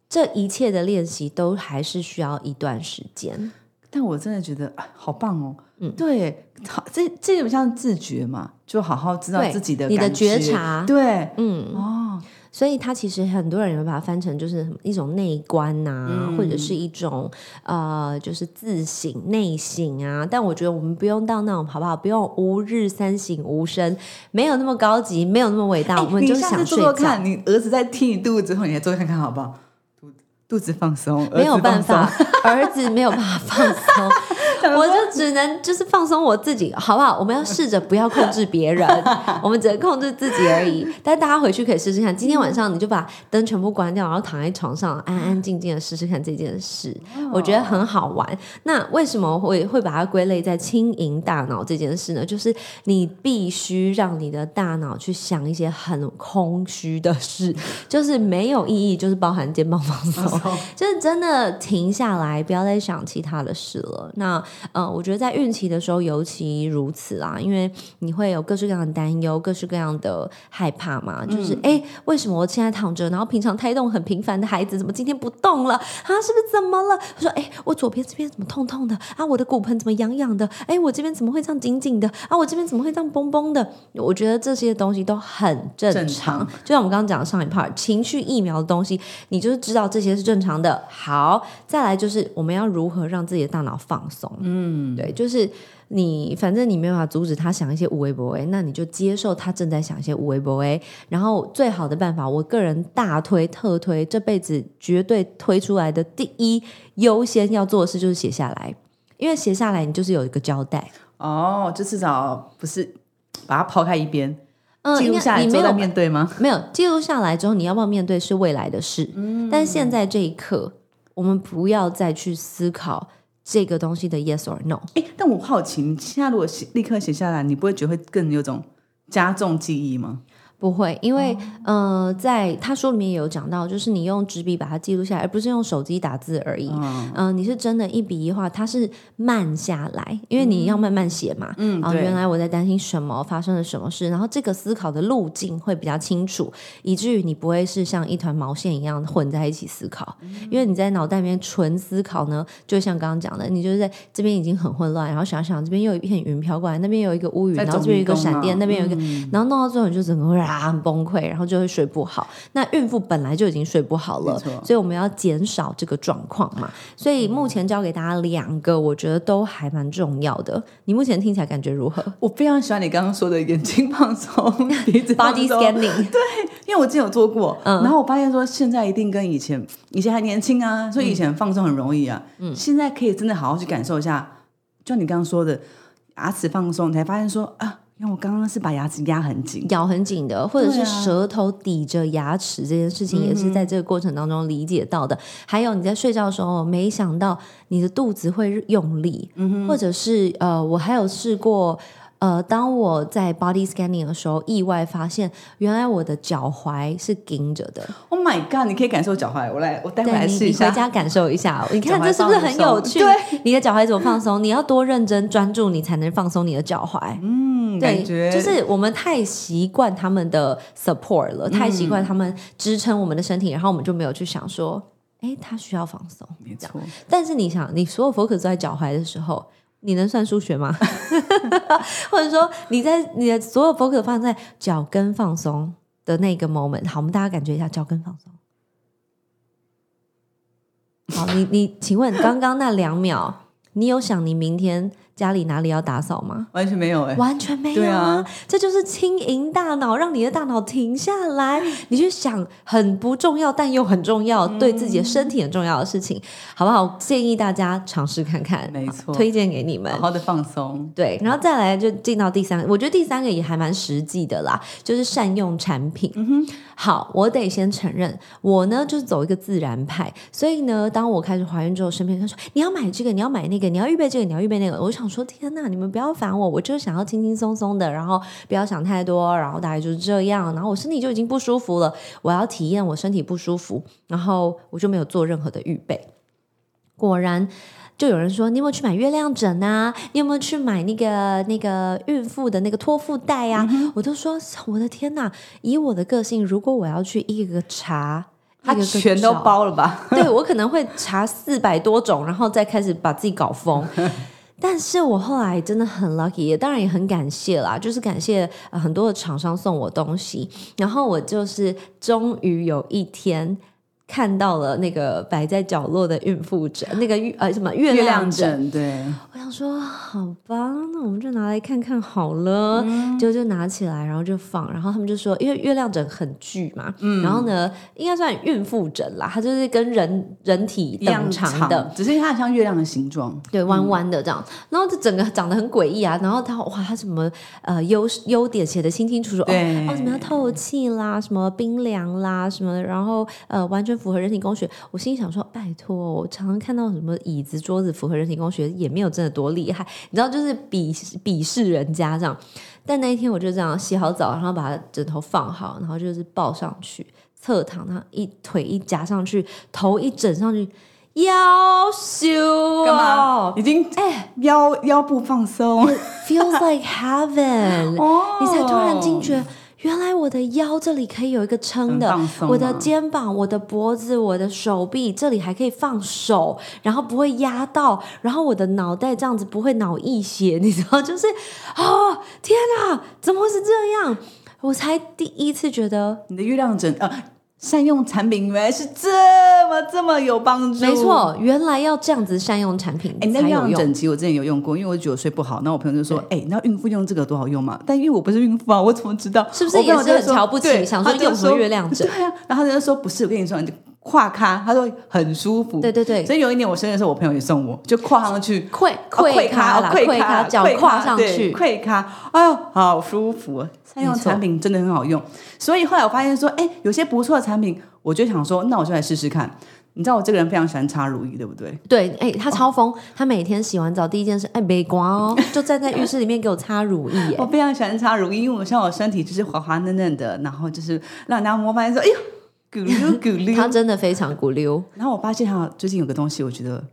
这一切的练习都还是需要一段时间，但我真的觉得好棒哦！嗯，对，好，这这种像自觉嘛，就好好知道自己的你的觉察，对，嗯哦，所以它其实很多人会把它翻成就是一种内观呐，或者是一种呃，就是自省内省啊。但我觉得我们不用到那种好不好？不用吾日三省吾身，没有那么高级，没有那么伟大。我们就想做做看，你儿子在踢你肚子之后，你来做看看好不好？肚子放松，没有办法，<laughs> 儿子没有办法放松。<laughs> 我就只能就是放松我自己，好不好？我们要试着不要控制别人，<laughs> 我们只能控制自己而已。但大家回去可以试试看，今天晚上你就把灯全部关掉，然后躺在床上安安静静的试试看这件事，我觉得很好玩。那为什么会会把它归类在轻盈大脑这件事呢？就是你必须让你的大脑去想一些很空虚的事，就是没有意义，就是包含肩膀放松，<laughs> 就是真的停下来，不要再想其他的事了。那呃，我觉得在孕期的时候尤其如此啦，因为你会有各式各样的担忧、各式各样的害怕嘛。就是哎，为什么我现在躺着，然后平常胎动很频繁的孩子，怎么今天不动了啊？是不是怎么了？他说哎，我左边这边怎么痛痛的啊？我的骨盆怎么痒痒的？哎，我这边怎么会这样紧紧的啊？我这边怎么会这样绷绷的？我觉得这些东西都很正常。就像我们刚刚讲的上一 part 情绪疫苗的东西，你就是知道这些是正常的。好，再来就是我们要如何让自己的大脑放松。嗯，对，就是你，反正你没有办法阻止他想一些无为不为，那你就接受他正在想一些无为不为。然后最好的办法，我个人大推特推，这辈子绝对推出来的第一优先要做的事就是写下来，因为写下来你就是有一个交代。哦，就至少不是把它抛开一边，记录下来之后面对吗？没有记录下来之后，你要不要面对是未来的事。嗯，但是现在这一刻，我们不要再去思考。这个东西的 yes or no？哎，但我好奇，你现在如果写立刻写下来，你不会觉得会更有种加重记忆吗？不会，因为、呃，在他书里面也有讲到，就是你用纸笔把它记录下来，而不是用手机打字而已。嗯、你是真的一笔一画，它是慢下来，因为你要慢慢写嘛。嗯，啊，对原来我在担心什么，发生了什么事，然后这个思考的路径会比较清楚，以至于你不会是像一团毛线一样混在一起思考。因为你在脑袋里面纯思考呢，就像刚刚讲的，你就是在这边已经很混乱，然后想想这边又有一片云飘过来，那边有一个乌云，然后这边有一个闪电，那边有一个，然后弄到最后你就整个会啊很崩溃，然后就会睡不好。那孕妇本来就已经睡不好了，所以我们要减少这个状况嘛。所以目前教给大家两个，我觉得都还蛮重要的。你目前听起来感觉如何？我非常喜欢你刚刚说的眼睛放松、鼻子 body scanning，<laughs> 对因为我之前有做过，嗯。然后我发现说现在一定跟以前以前还年轻啊，所以以前放松很容易啊，嗯。现在可以真的好好去感受一下，就像你刚刚说的牙齿放松，你才发现说啊，因为我刚刚是把牙齿压很紧，咬很紧的，或者是舌头抵着牙齿这件事情，也是在这个过程当中理解到的。还有你在睡觉的时候，没想到你的肚子会用力，或者是呃，我还有试过。呃，当我在 body scanning 的时候，意外发现原来我的脚踝是紧着的。Oh my god！你可以感受脚踝，我来，我待会来试一下。回家感受一下。<laughs> 你看这是不是很有 <laughs> 趣？对，你的脚踝怎么放松？你要多认真专注，你才能放松你的脚踝。嗯，对，感觉就是我们太习惯他们的 support 了，太习惯他们支撑我们的身体，然后我们就没有去想说，哎，他需要放松。没错，但是你想，你所有 focus 都在脚踝的时候，你能算数学吗？<laughs> <laughs> 或者说你在你的所有 focus 放在脚跟放松的那个 moment，好，我们大家感觉一下脚跟放松。好，你你，请问刚刚那两秒，你有想你明天家里哪里要打扫吗？完全没有哎、完全没有对啊这就是轻盈大脑，让你的大脑停下来，<laughs> 你去想很不重要但又很重要，对自己的身体很重要的事情，好不好？建议大家尝试看看，没错推荐给你们好。好的放松。对，然后再来就进到第三个，我觉得第三个也还蛮实际的啦，就是善用产品。嗯哼好，我得先承认，我呢就是走一个自然派，所以呢，当我开始怀孕之后，身边人说你要买这个，你要买那个，你要预备这个，你要预备那个，我就想说天呐，你们不要烦我，我就是想要轻轻松松的，然后不要想太多，然后大概就是这样，然后我身体就已经不舒服了，我要体验我身体不舒服，然后我就没有做任何的预备，果然。就有人说，你有没有去买月亮枕啊？你有没有去买那个那个孕妇的那个托腹带啊？我都说，我的天哪！以我的个性，如果我要去一个个查，他全都包了吧？<laughs> 对我可能会查四百多种，然后再开始把自己搞疯。但是我后来真的很 lucky，也当然也很感谢啦，就是感谢、很多的厂商送我东西，然后我就是终于有一天。看到了那个摆在角落的孕妇枕，那个月呃什么月月亮亮枕，对，我想说，好吧，那我们就拿来看看好了。嗯就就拿起来，然后就放。然后他们就说，因为月亮枕很巨嘛，嗯然后呢，应该算孕妇枕啦，它就是跟人人体一样等长的，，只是它很像月亮的形状。对，弯弯的这样。然后这整个长得很诡异啊。然后它哇，它什么呃优优点写的清清楚楚，对哦哦，什么要透气啦，什么冰凉啦，什么，然后呃完全符合人体工学。我心里想说，拜托，我常常看到什么椅子、桌子符合人体工学，也没有真的多厉害，你知道，就是鄙鄙视人家这样。但那一天我就这样洗好澡，然后把枕头放好，然后就是抱上去，侧躺，然后一腿一夹上去，头一枕上去，腰修干嘛？已经哎腰腰部放松，，feels like heaven，、<laughs> 哦你才突然惊觉。原来我的腰这里可以有一个撑的我的肩膀、我的脖子、我的手臂这里还可以放手，然后不会压到，然后我的脑袋这样子不会脑溢血，你知道，<laughs> 就是哦，天哪，怎么会是这样？我才第一次觉得你的月亮枕呃，善用产品原来是这么这么有帮助。没。错，原来要这样子善用产品哎，那才有用。月亮枕其实我之前有用过，因为我觉得我睡不好，那我朋友就说：“哎，你知道孕妇用这个多好用嘛？”但因为我不是孕妇啊，我怎么知道？是不是也是很瞧不起想说用什么月亮枕对啊，然后他就说：“不是，我跟你说，跨咖，他说很舒服。”对对对所以有一年我生日的时候，我朋友也送我，就跨上去。溃哦溃咖啦，溃溃咖，脚溃跨上去，溃咖，哎呦，好舒服啊！三用产品真的很好用，所以后来我发现说，哎，有些不错的产品，我就想说，那我就来试试看。你知道我这个人非常喜欢擦乳液，对不对？对，哎、他超疯，他每天洗完澡第一件事，哎，没刮哦，就站在浴室里面给我擦乳液，哎，我非常喜欢擦乳液，因为我像我身体就是滑滑嫩嫩的，然后就是让人家摸发现说，哎呦，<laughs> 他真的非常骨溜，然后我发现他，最近有个东西，我觉得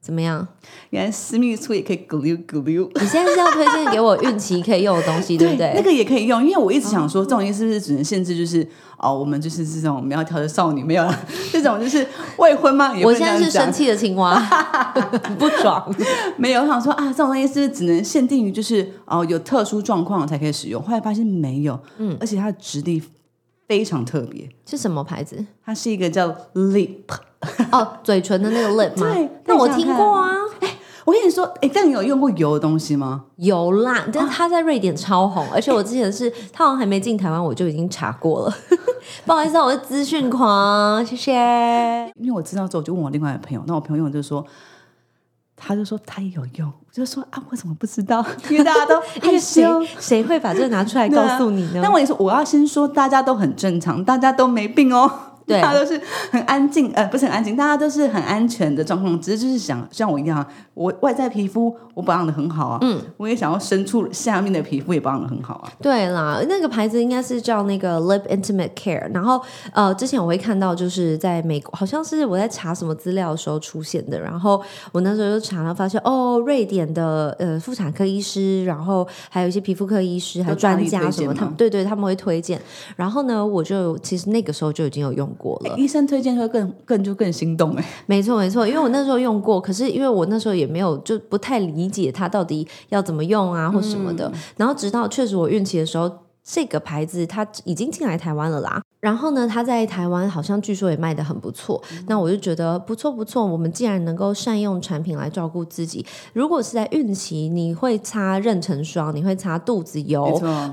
怎么样？原来私密处也可以咕溜咕溜。你现在是要推荐给我孕期可以用的东西，<laughs> 对不对？那个也可以用，因为我一直想说，这种东西是不是只能限制就是哦，我们就是这种苗条的少女，没有了 <laughs> 这种就是未婚吗？我现在是生气的青蛙，不爽。没有，我想说啊，这种东西是不是只能限定于就是哦有特殊状况才可以使用？后来发现没有，嗯，而且它的质地非常特别，是什么牌子？它是一个叫 Lip。哦，嘴唇的那个 <laughs> lip 吗？对那我听过啊，我跟你说，哎，但你有用过油的东西吗？油啦，但是它在瑞典超红，<laughs> 而且我之前是它好像还没进台湾，我就已经查过了。<laughs> 不好意思啊，我是资讯狂，谢谢。因为我知道之后，我就问我另外一个朋友，那我朋友用就说，他就说他也有用，我就说啊，我怎么不知道？因为大家都 <laughs> 因为谁害羞谁会把这个拿出来告诉你呢？但我跟你说，我要先说，大家都很正常，大家都没病哦。对大家都是很安静，呃，不是很安静，大家都是很安全的状况，只是就是想像我一样，我外在皮肤我保养的很好啊，嗯，我也想要深处下面的皮肤也保养的很好啊。对啦，那个牌子应该是叫那个 Lip Intimate Care。然后呃，之前我会看到就是在美国，好像是我在查什么资料的时候出现的。然后我那时候就查了，发现哦，瑞典的呃妇产科医师，然后还有一些皮肤科医师，还有专家什么，他们对对他们会推荐。然后呢，我就其实那个时候就已经有用过了。医生推荐会更更就更心动哎、没错没错，因为我那时候用过，可是因为我那时候也没有就不太理解它到底要怎么用啊或什么的，然后直到确实我孕期的时候，这个牌子它已经进来台湾了啦。然后呢，它在台湾好像据说也卖的很不错，那我就觉得不错不错。我们既然能够善用产品来照顾自己，如果是在孕期，你会擦妊娠霜，你会擦肚子油，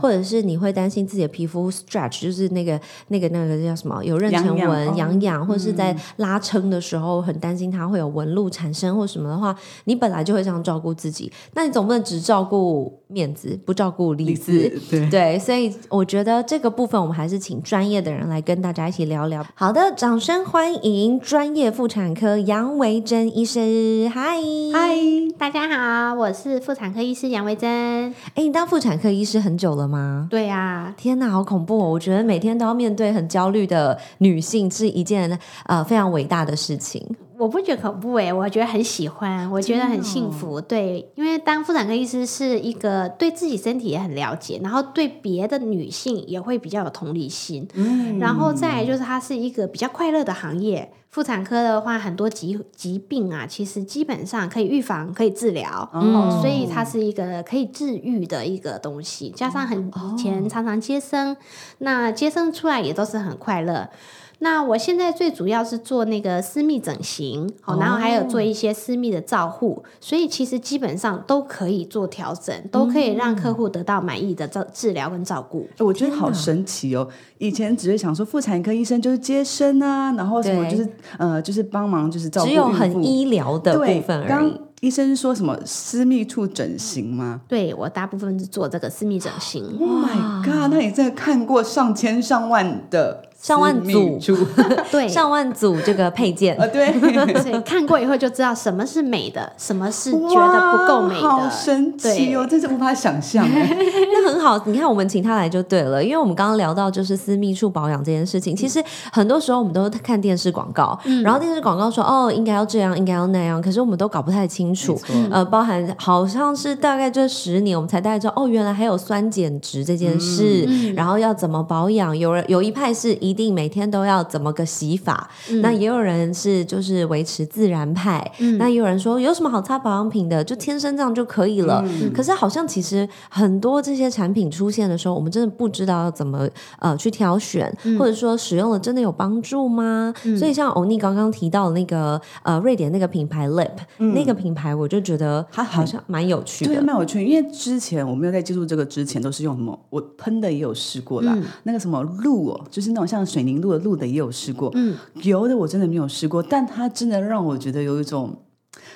或者是你会担心自己的皮肤 stretch，就是那个那个那个叫什么有妊娠痒痒纹、哦痒痒，或者是在拉撑的时候很担心它会有纹路产生或什么的话，你本来就会这样照顾自己，那你总不能只照顾面子，不照顾里子。子对。对，所以我觉得这个部分我们还是请专业的人来跟大家一起聊聊。好的，掌声欢迎专业妇产科杨维珍医师。嗨，嗨，大家好，我是妇产科医师杨维珍。哎，你当妇产科医师很久了吗？对呀、天哪，好恐怖哦！我觉得每天都要面对很焦虑的女性是一件呃非常伟大的事情。我不觉得恐怖诶，我觉得很喜欢，我觉得很幸福。对，因为当妇产科医师是一个对自己身体也很了解，然后对别的女性也会比较有同理心。嗯，然后再来就是它是一个比较快乐的行业。妇产科的话，很多疾疾病啊，其实基本上可以预防，可以治疗，哦，所以它是一个可以治愈的一个东西。加上很以前常常接生，那接生出来也都是很快乐。那我现在最主要是做那个私密整形，哦，然后还有做一些私密的照护，所以其实基本上都可以做调整，都可以让客户得到满意的照治疗跟照顾。我觉得好神奇哦！以前只是想说妇产科医生就是接生啊，然后什么就是呃就是帮忙就是照顾只有很医疗的部分而刚已。医生说什么私密处整形吗对我大部分是做这个私密整形。？Oh my god！那你真的看过上千上万的上万组 <laughs> 对，上万组这个配件，啊？对，<laughs> 所以看过以后就知道什么是美的，什么是觉得不够美的好。神奇哦！真是无法想象哎。<laughs> 那很好。你看，我们请他来就对了，因为我们刚刚聊到就是私密处保养这件事情。其实很多时候我们都看电视广告，然后电视广告说哦应该要这样，应该要那样，可是我们都搞不太清楚。呃，包含好像是大概这十年，我们才大概知道哦，原来还有酸碱值这件事，然后要怎么保养。有人有一派是一定每天都要怎么个洗法，那也有人是就是维持自然派，那也有人说有什么好擦保养品的，就天生这样就可以了。可是好像其实很多这些产品出现的时候，我们真的不知道要怎么呃去挑选，或者说使用了真的有帮助吗？所以像欧尼刚刚提到的那个呃瑞典那个品牌 Lip、那个品牌，我就觉得它好像蛮有趣的对，的。蛮有趣。因为之前我没有在接触这个之前，都是用什么我喷的也有试过啦，那个什么露哦，就是那种像水凝露的露的也有试过，嗯，油的我真的没有试过，但它真的让我觉得有一种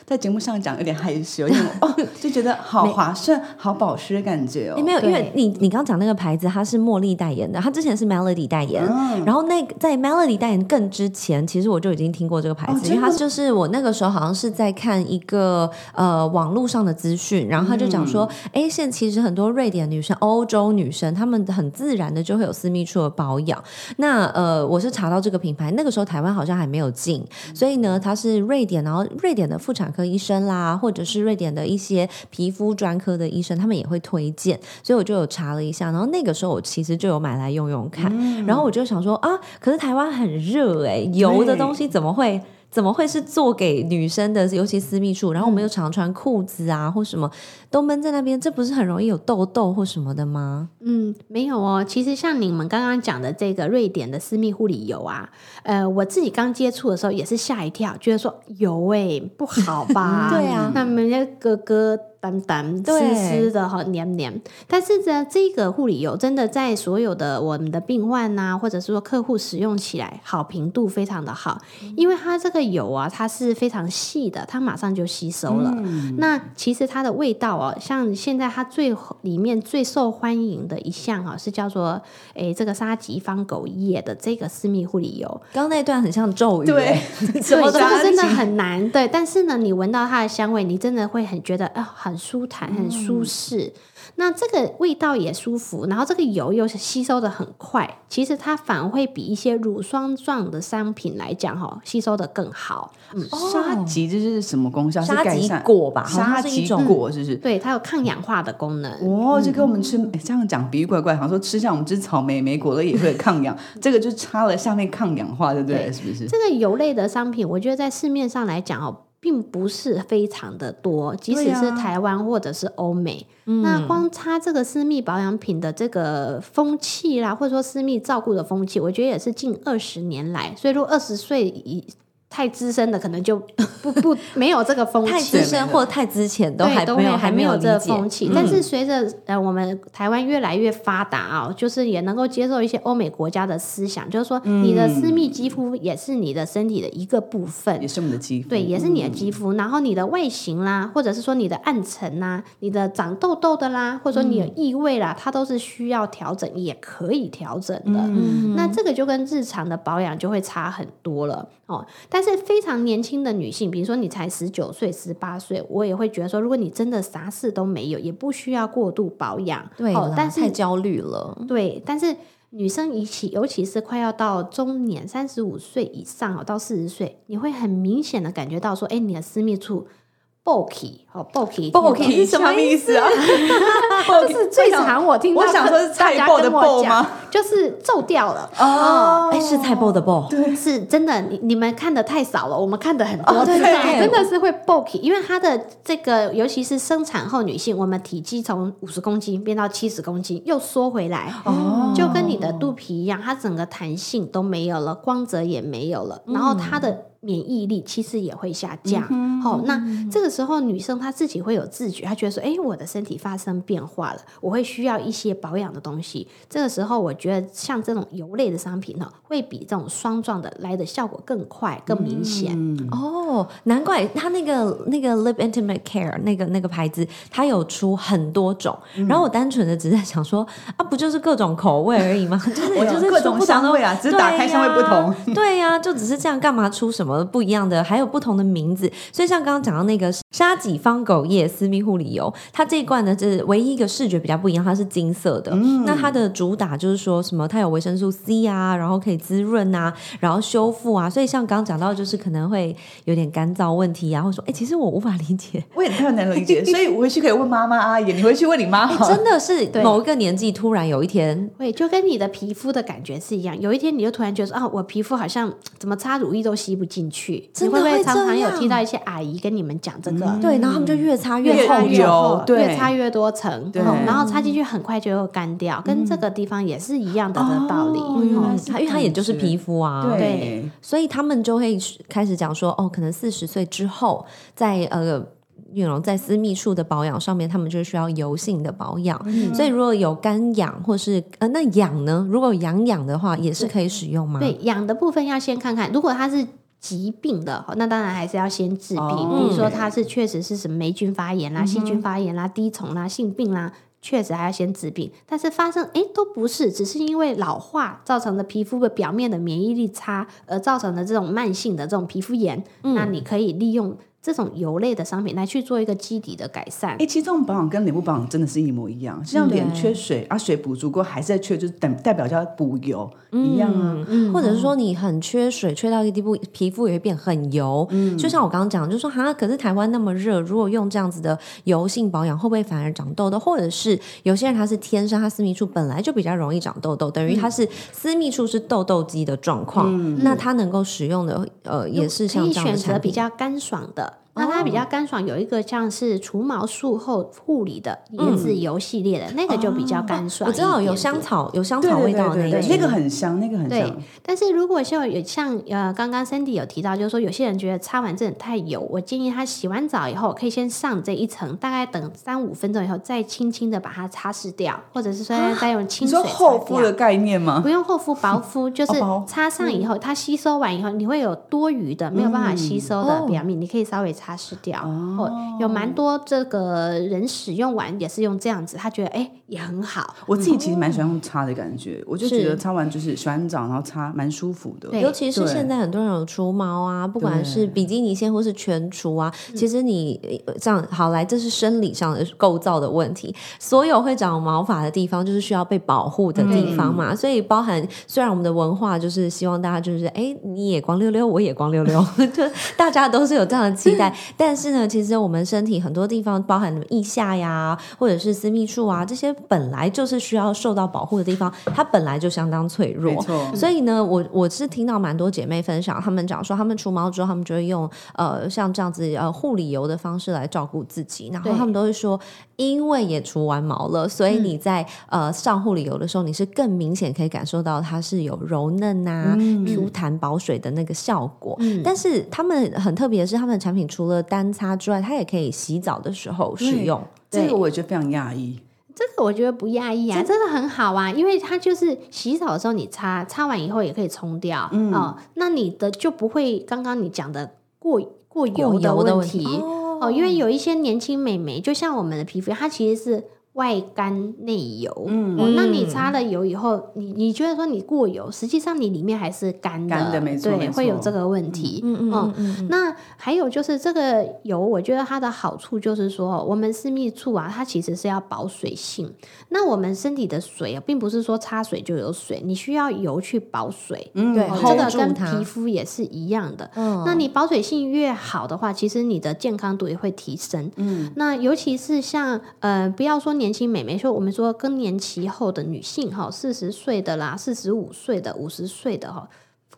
在节目上讲有点害羞，因为 <laughs> 哦就觉得好划算、好保湿的感觉哦。没有，因为你你刚讲那个牌子，它是茉莉代言的，它之前是 Melody 代言，嗯然后那个在 Melody 代言更之前，其实我就已经听过这个牌子，哦因为它就是我那个时候好像是在看一个呃网络上的资讯，然后他就讲说，嗯哎、现在其实很多瑞典女生、欧洲女生，她们很自然的就会有私密处的保养。那呃，我是查到这个品牌，那个时候台湾好像还没有进，所以呢，它是瑞典，然后瑞典的妇产科医生啦，或者是瑞典的一些皮肤专科的医生，他们也会推荐，所以我就有查了一下，然后那个时候我其实就有买来用用看，然后我就想说啊，可是台湾很热哎、油的东西怎么会？怎么会是做给女生的，尤其私密处？然后我们又常穿裤子啊，或什么都闷在那边，这不是很容易有痘痘或什么的吗？嗯，没有哦。其实像你们刚刚讲的这个瑞典的私密护理油啊，呃，我自己刚接触的时候也是吓一跳，觉得说油哎、不好吧？<laughs> 对啊那人家咯咯淡淡、对湿湿的哈黏黏。但是呢，这个护理油真的在所有的我们的病患呐、或者是说客户使用起来，好评度非常的好，因为它这个油啊，它是非常细的，它马上就吸收了。那其实它的味道哦，像现在它最里面最受欢迎的一项啊，是叫做诶这个沙棘方狗叶的这个私密护理油。刚刚那段很像咒语、<laughs> 对 <laughs> 真的很难。对，但是呢，你闻到它的香味，你真的会很觉得啊、很舒坦、很舒适。那这个味道也舒服，然后这个油又是吸收的很快，其实它反而会比一些乳霜状的商品来讲，哈，吸收的更好。沙棘这是什么功效？是沙棘改善果吧沙棘果是不是？对，它有抗氧化的功能。哦，就跟我们吃、诶这样讲比喻怪怪，好像说吃像我们吃草莓、莓果乐也会抗氧，这个就差了下面抗氧化，对不对？对是不是？这个油类的商品，我觉得在市面上来讲哦，并不是非常的多，即使是台湾或者是欧美。那光擦这个私密保养品的这个风气啦，或者说私密照顾的风气，我觉得也是近二十年来。所以，如果二十岁以太资深的，可能就 <laughs> 不不没有这个风气。太资。深或太之前都对，还没有还没有这个风气，但是随着呃我们台湾越来越发达啊，就是也能够接受一些欧美国家的思想，就是说你的私密肌肤也是你的身体的一个部分。也，是我们的肌肤，对，也是你的肌肤，然后你的外形啦，或者是说你的暗沉啦，你的长痘痘的啦，或者说你有异味啦，它都是需要调整，也可以调整的。嗯。那这个就跟日常的保养就会差很多了哦。但是非常年轻的女性，比如说你才十九岁、十八岁，我也会觉得说，如果你真的啥事都没有，也不需要过度保养。对，哦但是太焦虑了。对，但是女生一起，尤其是快要到中年，三十五岁以上哦，到四十岁，你会很明显的感觉到说，哎，你的私密处哦，bulky bulky 是什么意思啊？<laughs> 就是最常我听到的，我想说是菜爆的跟我讲爆吗？就是皱掉了。哦，哎、是菜包的包，是真的，你你们看的太少了，我们看的很多，哦对真的对真的是会 bulky，因为它的这个，尤其是生产后女性，我们体积从五十公斤变到七十公斤，又缩回来，哦就跟你的肚皮一样，它整个弹性都没有了，光泽也没有了，然后它的免疫力其实也会下降。好、那这个时候女生她自己会有自觉，她觉得说，哎，我的身体发生变化了，我会需要一些保养的东西。这个时候，我觉得像这种油类的商品呢，会比这种霜状的来的效果更快、更明显。哦，难怪它那个那个 Lip Intimate Care 那个那个牌子，它有出很多种。然后我单纯的只是在想说，啊，不就是各种口味而已吗？<laughs> 就是我就是各种香味啊只是打开香味不同。对呀、对呀、就只是这样，干嘛出什么不一样的？还有不同的名字。所以像刚刚讲到那个沙棘方狗叶私密护理油，它这一罐呢，就是唯一一个视觉比较不一样，它是金色的。嗯那它的主打就是说什么，它有维生素 C 啊，然后可以滋润啊，然后修复啊。所以像刚刚讲到，就是可能会有点干燥问题啊，或者说，哎、其实我无法理解。<laughs> 我也太难理解，<laughs> 所以我回去可以问妈妈阿姨，你回去问你妈好。真的是 <laughs> 对某一个年纪，突然有一天，会就跟你的皮肤的感觉是一样，有一天你就突然觉得说啊，我皮肤好像怎么擦乳液都吸不进去。你真的会不会会常常有听到一些阿姨跟你们讲这个？对，然后他们就越擦越越厚越重。油越擦越多层，然后擦进去很快就会干掉，跟这个地方也是一样的的道理。哦嗯，因为它也就是皮肤啊，对，所以他们就会开始讲说，哦，可能四十岁之后，在呃。know，在私密处的保养上面，他们就需要油性的保养。嗯所以如果有干痒或是呃那痒呢，如果有痒痒的话，也是可以使用吗？对，痒的部分要先看看，如果它是疾病的，那当然还是要先治病。哦比如说它是确实是什么霉菌发炎啦、细菌发炎啦、滴虫啦、性病啦。确实还要先治病，但是发生诶都不是，只是因为老化造成的皮肤的表面的免疫力差而造成的这种慢性的这种皮肤炎。那你可以利用这种油类的商品来去做一个基底的改善哎、。其实这种保养跟脸部保养真的是一模一样，就像脸缺水啊，水补足够还是在缺，就是等代表叫补油、一样啊。嗯或者是说你很缺水，缺到一个地步，皮肤也会变很油。嗯就像我刚刚讲，就说哈，可是台湾那么热，如果用这样子的油性保养，会不会反而长痘痘？或者是有些人他是天生他私密处本来就比较容易长痘痘，等于他是私密处是痘痘肌的状况，那他能够使用的呃也是可以像这样的选择比。较干爽的。了。那它比较干爽，有一个像是除毛术后护理的椰子油系列的，那个就比较干爽我知道有香草，有香草味道的那个。那个很香，那个很对香。，但是如果像有像呃，刚刚 Cindy 有提到，就是说有些人觉得擦完真的太油，我建议他洗完澡以后可以先上这一层，大概等三五分钟以后，再轻轻的把它擦拭掉，或者是说再用清你说水擦掉。厚敷的概念吗？不用厚敷，薄敷就是擦上以后，它吸收完以后，你会有多余的没有办法吸收的表面，你可以稍微擦拭掉。哦，有蛮多这个人使用完也是用这样子，他觉得哎也很好。我自己其实蛮喜欢用擦的感觉，我就觉得擦完就是洗完澡然后擦蛮舒服的。对尤其是现在很多人有除毛啊，不管是比基尼线或是全除啊，其实你呃这样好来，这是生理上的构造的问题。所有会长毛发的地方，就是需要被保护的地方嘛。所以包含虽然我们的文化就是希望大家就是哎你也光溜溜，我也光溜溜，<laughs> 就大家都是有这样的期待。但是呢，其实我们身体很多地方，包含腋下呀，或者是私密处啊，这些本来就是需要受到保护的地方，它本来就相当脆弱。没错，所以呢，我我是听到蛮多姐妹分享，她们讲说，她们除毛之后，她们就会用呃像这样子呃护理油的方式来照顾自己，然后她们都会说，因为也除完毛了，所以你在、呃上护理油的时候，你是更明显可以感受到它是有柔嫩呐、Q 弹保水的那个效果。但是他们很特别的是，他们的产品除了单擦之外，它也可以洗澡的时候使用。这个我也觉得非常讶异。这个我觉得不讶异啊，真的很好啊，因为它就是洗澡的时候你擦，擦完以后也可以冲掉，嗯、哦，那你的就不会刚刚你讲的过过油的问问题哦因为有一些年轻美眉，就像我们的皮肤，它其实是。外干内油，嗯、哦，那你擦了油以后，你你觉得说你过油，实际上你里面还是干的，干的没错对，会有这个问题，嗯嗯哦嗯嗯那还有就是这个油，我觉得它的好处就是说，我们私密处啊，它其实是要保水性。那我们身体的水啊，并不是说擦水就有水，你需要油去保水。嗯对这个跟皮肤也是一样的。嗯那你保水性越好的话，其实你的健康度也会提升。嗯，那尤其是像呃，不要说年轻美眉，说我们说更年期后的女性哈，四十岁的啦，四十五岁的、五十岁的哈，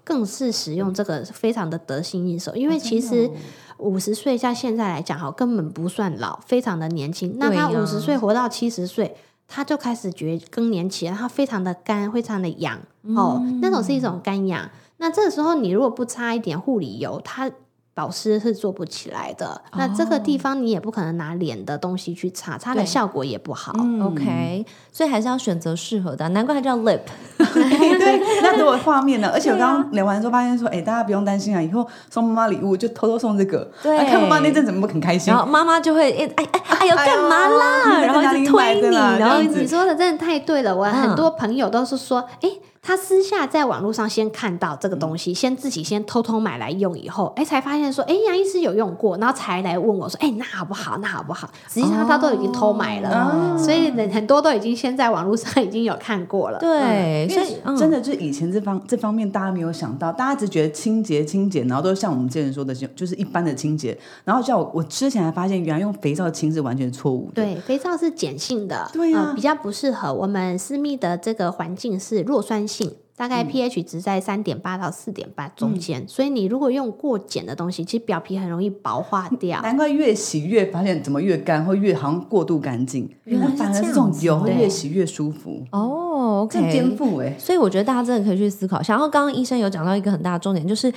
更是使用这个非常的得心应手，因为其实五十岁像现在来讲哈，根本不算老，非常的年轻。那他对呀五十岁活到七十岁。他就开始觉更年期了，他非常的干，非常的痒、哦，那种是一种干痒。那这个时候你如果不擦一点护理油，它保湿是做不起来的。那这个地方你也不可能拿脸的东西去擦，擦的效果也不好。嗯 OK，所以还是要选择适合的，难怪它叫 <laughs> lip。对，<laughs> 那如果画面呢？而且我刚刚聊完之后发现说，哎，大家不用担心啊，以后送妈妈礼物就偷偷送这个。对啊看妈妈那阵怎么很开心然？后妈妈就会哎哎哎哎呦干嘛啦？然后一直推你，然后你你说的真的太对了，我嗯很多朋友都是说，哎、他私下在网络上先看到这个东西，先自己先偷偷买来用，以后，哎，才发现说，哎，杨医师有用过，然后才来问我说，哎，那好不好？那好不好？实际上他都已经偷买了，哦所以很很多都已经先在网络上已经有看过了。对，所以嗯真的就是以前这方这方面大家没有想到，大家只觉得清洁清洁，然后都像我们之前说的，就就是一般的清洁。然后像我我之前还发现，原来用肥皂清是完全错误的。对，肥皂是碱性的，对啊呃比较不适合我们私密的这个环境是弱酸性。性，大概 pH 值在三点八到四点八中间，所以你如果用过碱的东西，其实表皮很容易薄化掉。难怪越洗越发现怎么越干，会越好像过度干净。原来反而是这种油会越洗越舒服。哦，哦这颠。覆哎，所以我觉得大家真的可以去思考一下。然后刚刚医生有讲到一个很大的重点，就是，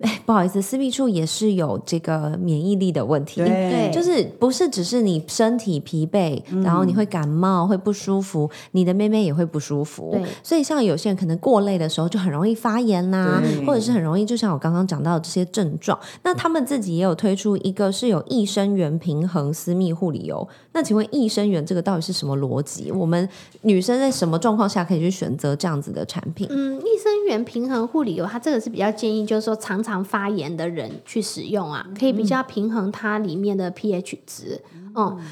哎，不好意思，私密处也是有这个免疫力的问题。对就是不是只是你身体疲惫，然后你会感冒会不舒服，你的妹妹也会不舒服对。所以像有些人可能过累的时候就很容易发炎啦、对或者是很容易，就像我刚刚讲到的这些症状。那他们自己也有推出一个是有益生元平衡私密护理油。那请问益生元这个到底是什么逻辑？我们女生在什么状况下可以去选择这样子的产品？嗯，益生元平衡护理油，它这个是比较建议，就是说常常发炎的人去使用啊，可以比较平衡它里面的 pH 值。嗯，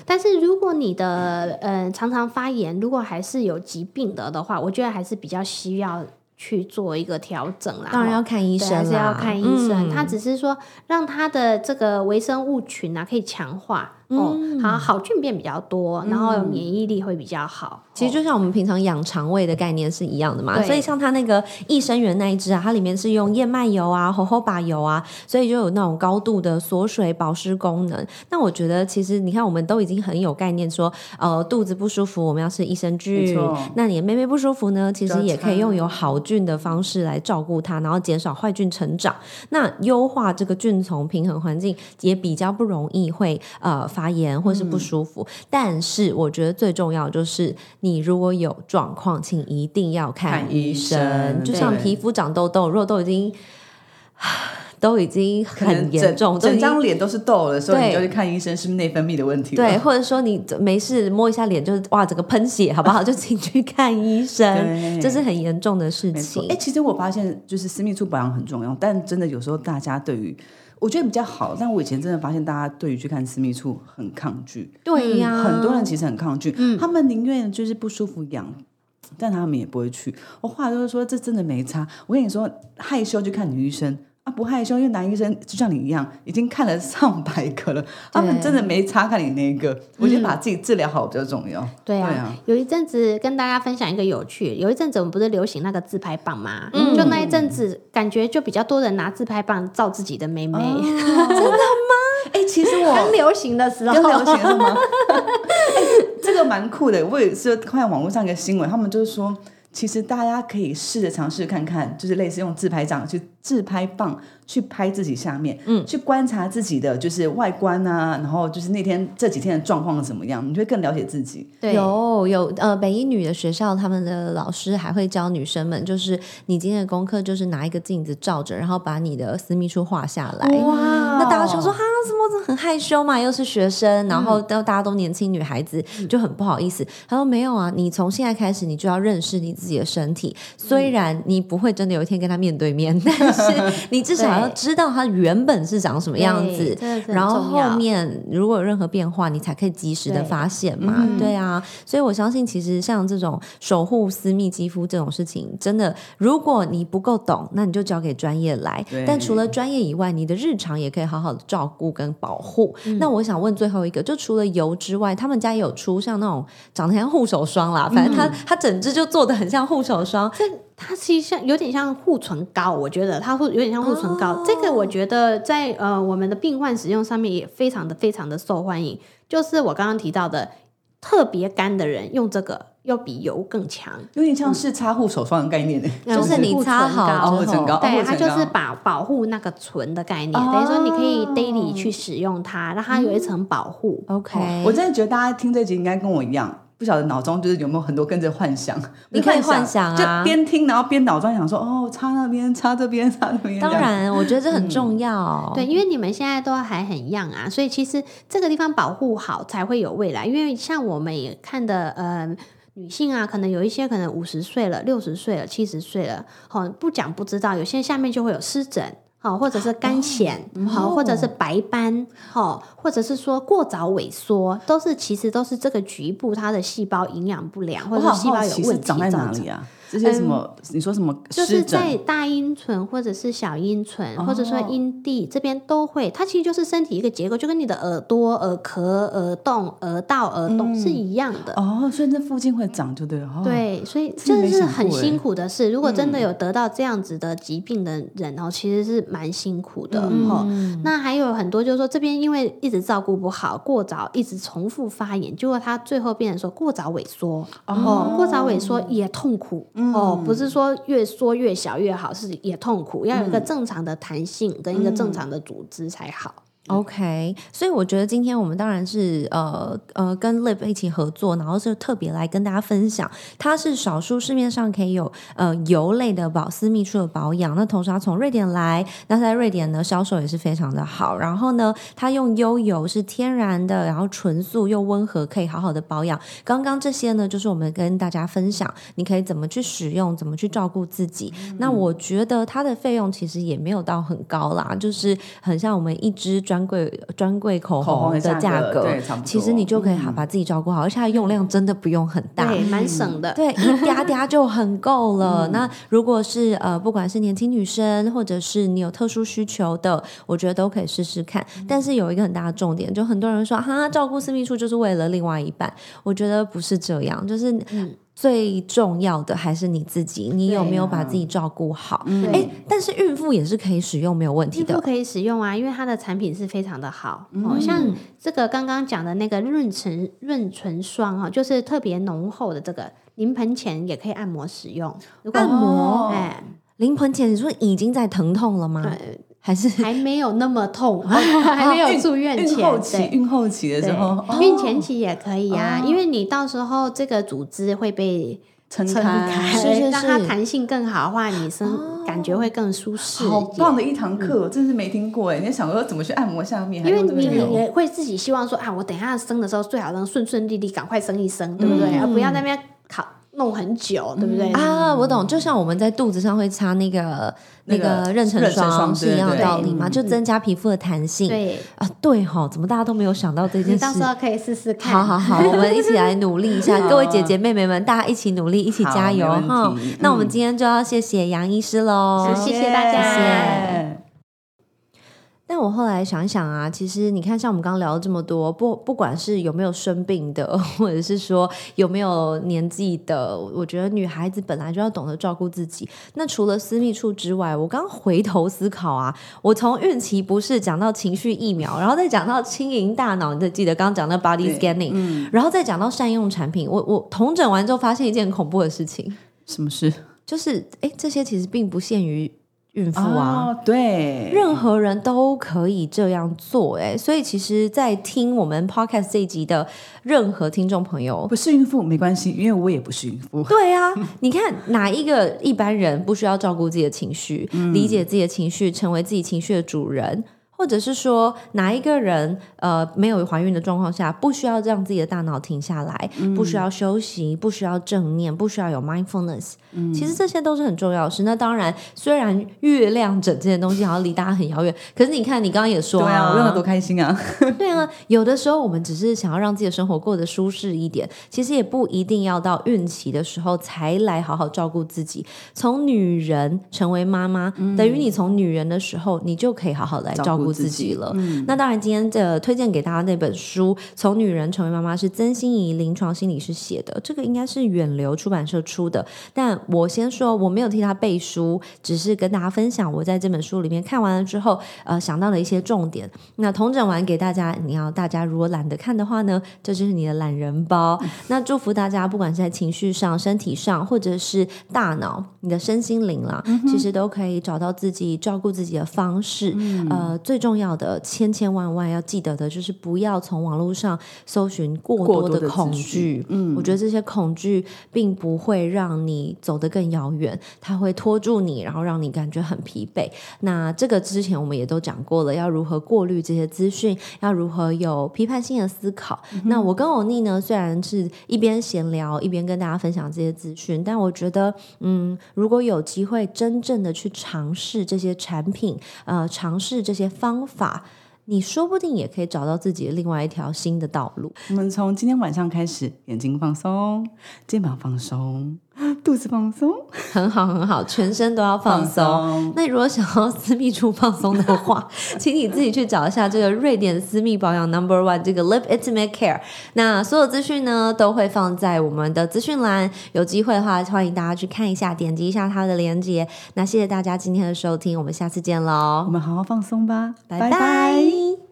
但是如果你的呃常常发炎，如果还是有疾病的的话，我觉得还是比较需要去做一个调整啦。当然哦要看医，生啦，还是要看医生。嗯他只是说让他的这个微生物群啊可以强化哦，嗯好好菌变比较多，然后免疫力会比较好。其实就像我们平常养肠胃的概念是一样的嘛，所以像它那个益生元那一支啊，它里面是用燕麦油啊、猴猴把油啊，所以就有那种高度的锁水保湿功能。那我觉得其实你看，我们都已经很有概念说，呃，肚子不舒服我们要吃益生菌错，那你的妹妹不舒服呢，其实也可以用有好菌的方式来照顾它，然后减少坏菌成长。那优化这个菌丛平衡环境，也比较不容易会呃发炎或是不舒服。但是我觉得最重要就是，你如果有状况，请一定要看看医医生。就像皮肤长痘痘，如果都已经 <sighs> 都已经很严重，整张脸都是痘了，所以，你就去看医生，是不是内分泌的问题？对，或者说你没事摸一下脸，就是哇，整个喷血，好不好？<laughs> 就请去看医生，这是很严重的事，情哎、。其实我发现就是私密处保养很重要，但真的有时候大家对于我觉得比较好，但我以前真的发现大家对于去看私密处很抗拒，对呀、很多人其实很抗拒，他们宁愿就是不舒服痒。但他们也不会去。我后来就是说，这真的没差。我跟你说，害羞去看女医生啊，不害羞，因为男医生就像你一样，已经看了上百个了，他们真的没差看你那一个。我觉得把自己治疗好比较重要。对啊，对啊有一阵子跟大家分享一个有趣，有一阵子我们不是流行那个自拍棒吗？就那一阵子，感觉就比较多人拿自拍棒照自己的妹妹。<laughs> 真的吗哎、其实我刚流行的时候，刚流行是吗？<laughs> 哎这个蛮酷的。我也是看网络上一个新闻，他们就是说，其实大家可以试着尝试看看，就是类似用自拍杖去自拍棒去拍自己下面，嗯，去观察自己的就是外观啊，然后就是那天这几天的状况怎么样，你就会更了解自己。对，有有呃，北一女的学校，他们的老师还会教女生们，就是你今天的功课就是拿一个镜子照着，然后把你的私密处画下来。哇那大家想说哈，什么这很害羞嘛，又是学生，然后都大家都年轻女孩子，就很不好意思。他说没有啊，你从现在开始，你就要认识你自己的身体。虽然你不会真的有一天跟他面对面，<laughs> 但是你至少要知道他原本是长什么样子然后后面如果有任何变化，你才可以及时的发现嘛。对啊，所以我相信，其实像这种守护私密肌肤这种事情，真的，如果你不够懂，那你就交给专业来。但除了专业以外，你的日常也可以好好的照顾跟保护。那我想问最后一个，就除了油之外，他们家也有出像那种长得像护手霜啦，反正它、它整支就做的很像护手霜。它其实像有点像护唇膏，我觉得它会有点像护唇膏。哦这个我觉得在呃我们的病患使用上面也非常的非常的受欢迎。就是我刚刚提到的，特别干的人用这个又比油更强。有点像是擦护手霜的概念呢，<laughs> 就是你擦好护唇膏之后哦护唇膏，对，哦它就是护唇膏把保护那个唇的概念，哦等于说你可以 daily 去使用它，让它有一层保护。OK，我真的觉得大家听这集应该跟我一样，不晓得脑中就是有没有很多跟着幻想。<laughs> 你可以幻想啊就边听然后边脑中想说，哦，擦那边，擦这边，擦那边。当，然，我觉得这很重要。对，因为你们现在都还很 young 啊，所以其实这个地方保护好才会有未来。因为像我们也看的，呃，女性啊，可能有一些可能五十岁了、六十岁了、七十岁了，好、不讲不知道，有些下面就会有湿疹。好，或者是干癣，好、或者是白斑，好、或者是说过早萎缩，都是其实都是这个局部它的细胞营养不良，或者细胞有问题长在哪里啊？这些什么？你说什么？就是在大阴唇或者是小阴唇，或者说阴蒂这边都会，它其实就是身体一个结构，就跟你的耳朵、耳壳、耳洞、耳道、耳洞是一样的。哦，所以那附近会长，就对了。对，所以这是很辛苦的事。如果真的有得到这样子的疾病的人哦，其实是蛮辛苦的哦。那还有很多就是说，这边因为一直照顾不好，过早一直重复发炎，结果他最后变成说过早萎缩哦，过早萎缩也痛苦哦，不是说越缩越小越好，是也痛苦，要有一个正常的弹性跟一个正常的组织才好。OK，所以我觉得今天我们当然是呃呃跟 Lip 一起合作，然后是特别来跟大家分享，它是少数市面上可以有呃油类的保私密处的保养。那同时它从瑞典来，那在瑞典呢销售也是非常的好。然后呢，它用优油是天然的，然后纯素又温和，可以好好的保养。刚刚这些呢，就是我们跟大家分享，你可以怎么去使用，怎么去照顾自己。那我觉得它的费用其实也没有到很高啦，就是很像我们一支。专柜专柜口红的价格，其实你就可以好把自己照顾好，而且它用量真的不用很大，对，蛮省的，对，一嗲嗲就很够了。那如果是呃，不管是年轻女生，或者是你有特殊需求的，我觉得都可以试试看。但是有一个很大的重点，就很多人说哈，照顾私密处就是为了另外一半，我觉得不是这样，就是嗯。最重要的还是你自己，你有没有把自己照顾好？哎，但是孕妇也是可以使用，没有问题的。孕妇可以使用啊，因为它的产品是非常的好。哦，像这个刚刚讲的那个润唇润唇霜哈，就是特别浓厚的这个，临盆前也可以按摩使用。按摩，哎，临盆前你说已经在疼痛了吗？还是还没有那么痛，<laughs> 还没有住院前，期，孕后期的时候，孕前期也可以啊，因为你到时候这个组织会被撑开，让它弹性更好的话，你生感觉会更舒适。好棒的一堂课，真是没听过哎！你想说怎么去按摩下面？因为你也会自己希望说啊，我等下生的时候最好能顺顺利利，赶快生一生，对不对？而不要那边考。弄很久，对不对啊？我懂，就像我们在肚子上会擦那个那个妊娠霜是一样的道理嘛，就增加皮肤的弹性。对啊，对哈，怎么大家都没有想到这件事？到时候可以试试看。好好好，<laughs> 我们一起来努力一下，各位姐姐妹妹们，大家一起努力，一起加油哈！那我们今天就要谢谢杨医师喽，谢谢大家。但我后来想想啊，其实你看，像我们刚刚聊了这么多，不不管是有没有生病的，<laughs> 或者是说有没有年纪的，我觉得女孩子本来就要懂得照顾自己。那除了私密处之外，我刚回头思考啊，我从孕期不是讲到情绪疫苗，然后再讲到轻盈大脑，你记得刚刚讲到 body scanning，然后再讲到善用产品，我我同诊完之后发现一件恐怖的事情，什么事？就是哎，这些其实并不限于。孕妇啊，对，任何人都可以这样做，哎，所以其实，在听我们 podcast 这一集的任何听众朋友，不是孕妇没关系，因为我也不是孕妇。对啊，<laughs> 你看哪一个一般人不需要照顾自己的情绪，理解自己的情绪，成为自己情绪的主人？或者是说哪一个人呃没有怀孕的状况下，不需要让自己的大脑停下来，不需要休息，不需要正念，不需要有 mindfulness，其实这些都是很重要的事。那当然，虽然月亮整这些东西好像离大家很遥远，可是你看，你刚刚也说啊，我用的多开心啊！对啊，有的时候我们只是想要让自己的生活过得舒适一点，其实也不一定要到孕期的时候才来好好照顾自己。从女人成为妈妈，等于你从女人的时候，你就可以好好来照顾。自己了，那当然，今天这推荐给大家那本书《从女人成为妈妈》是曾心怡临床心理师写的，这个应该是远流出版社出的。但我先说，我没有替他背书，只是跟大家分享我在这本书里面看完了之后，呃，想到了一些重点。那同整完给大家，你要大家如果懒得看的话呢，这就是你的懒人包。那祝福大家，不管是在情绪上、身体上，或者是大脑、你的身心灵啦，其实都可以找到自己照顾自己的方式。呃，最重要的千千万万要记得的就是不要从网络上搜寻过多的恐惧。嗯，我觉得这些恐惧并不会让你走得更遥远，它会拖住你，然后让你感觉很疲惫。那这个之前我们也都讲过了，要如何过滤这些资讯，要如何有批判性的思考。那我跟欧尼呢，虽然是一边闲聊一边跟大家分享这些资讯，但我觉得，嗯，如果有机会真正的去尝试这些产品，呃，尝试这些方。法，你说不定也可以找到自己另外一条新的道路。我们从今天晚上开始，眼睛放松，肩膀放松，肚子放松，很好很好，全身都要放松。那如果想要私密处放松的话，<laughs> 请你自己去找一下这个瑞典私密保养 Number One 这个 Lip Intimate Care。那所有资讯呢都会放在我们的资讯栏，有机会的话欢迎大家去看一下，点击一下它的链接。那谢谢大家今天的收听，我们下次见喽，我们好好放松吧，拜拜。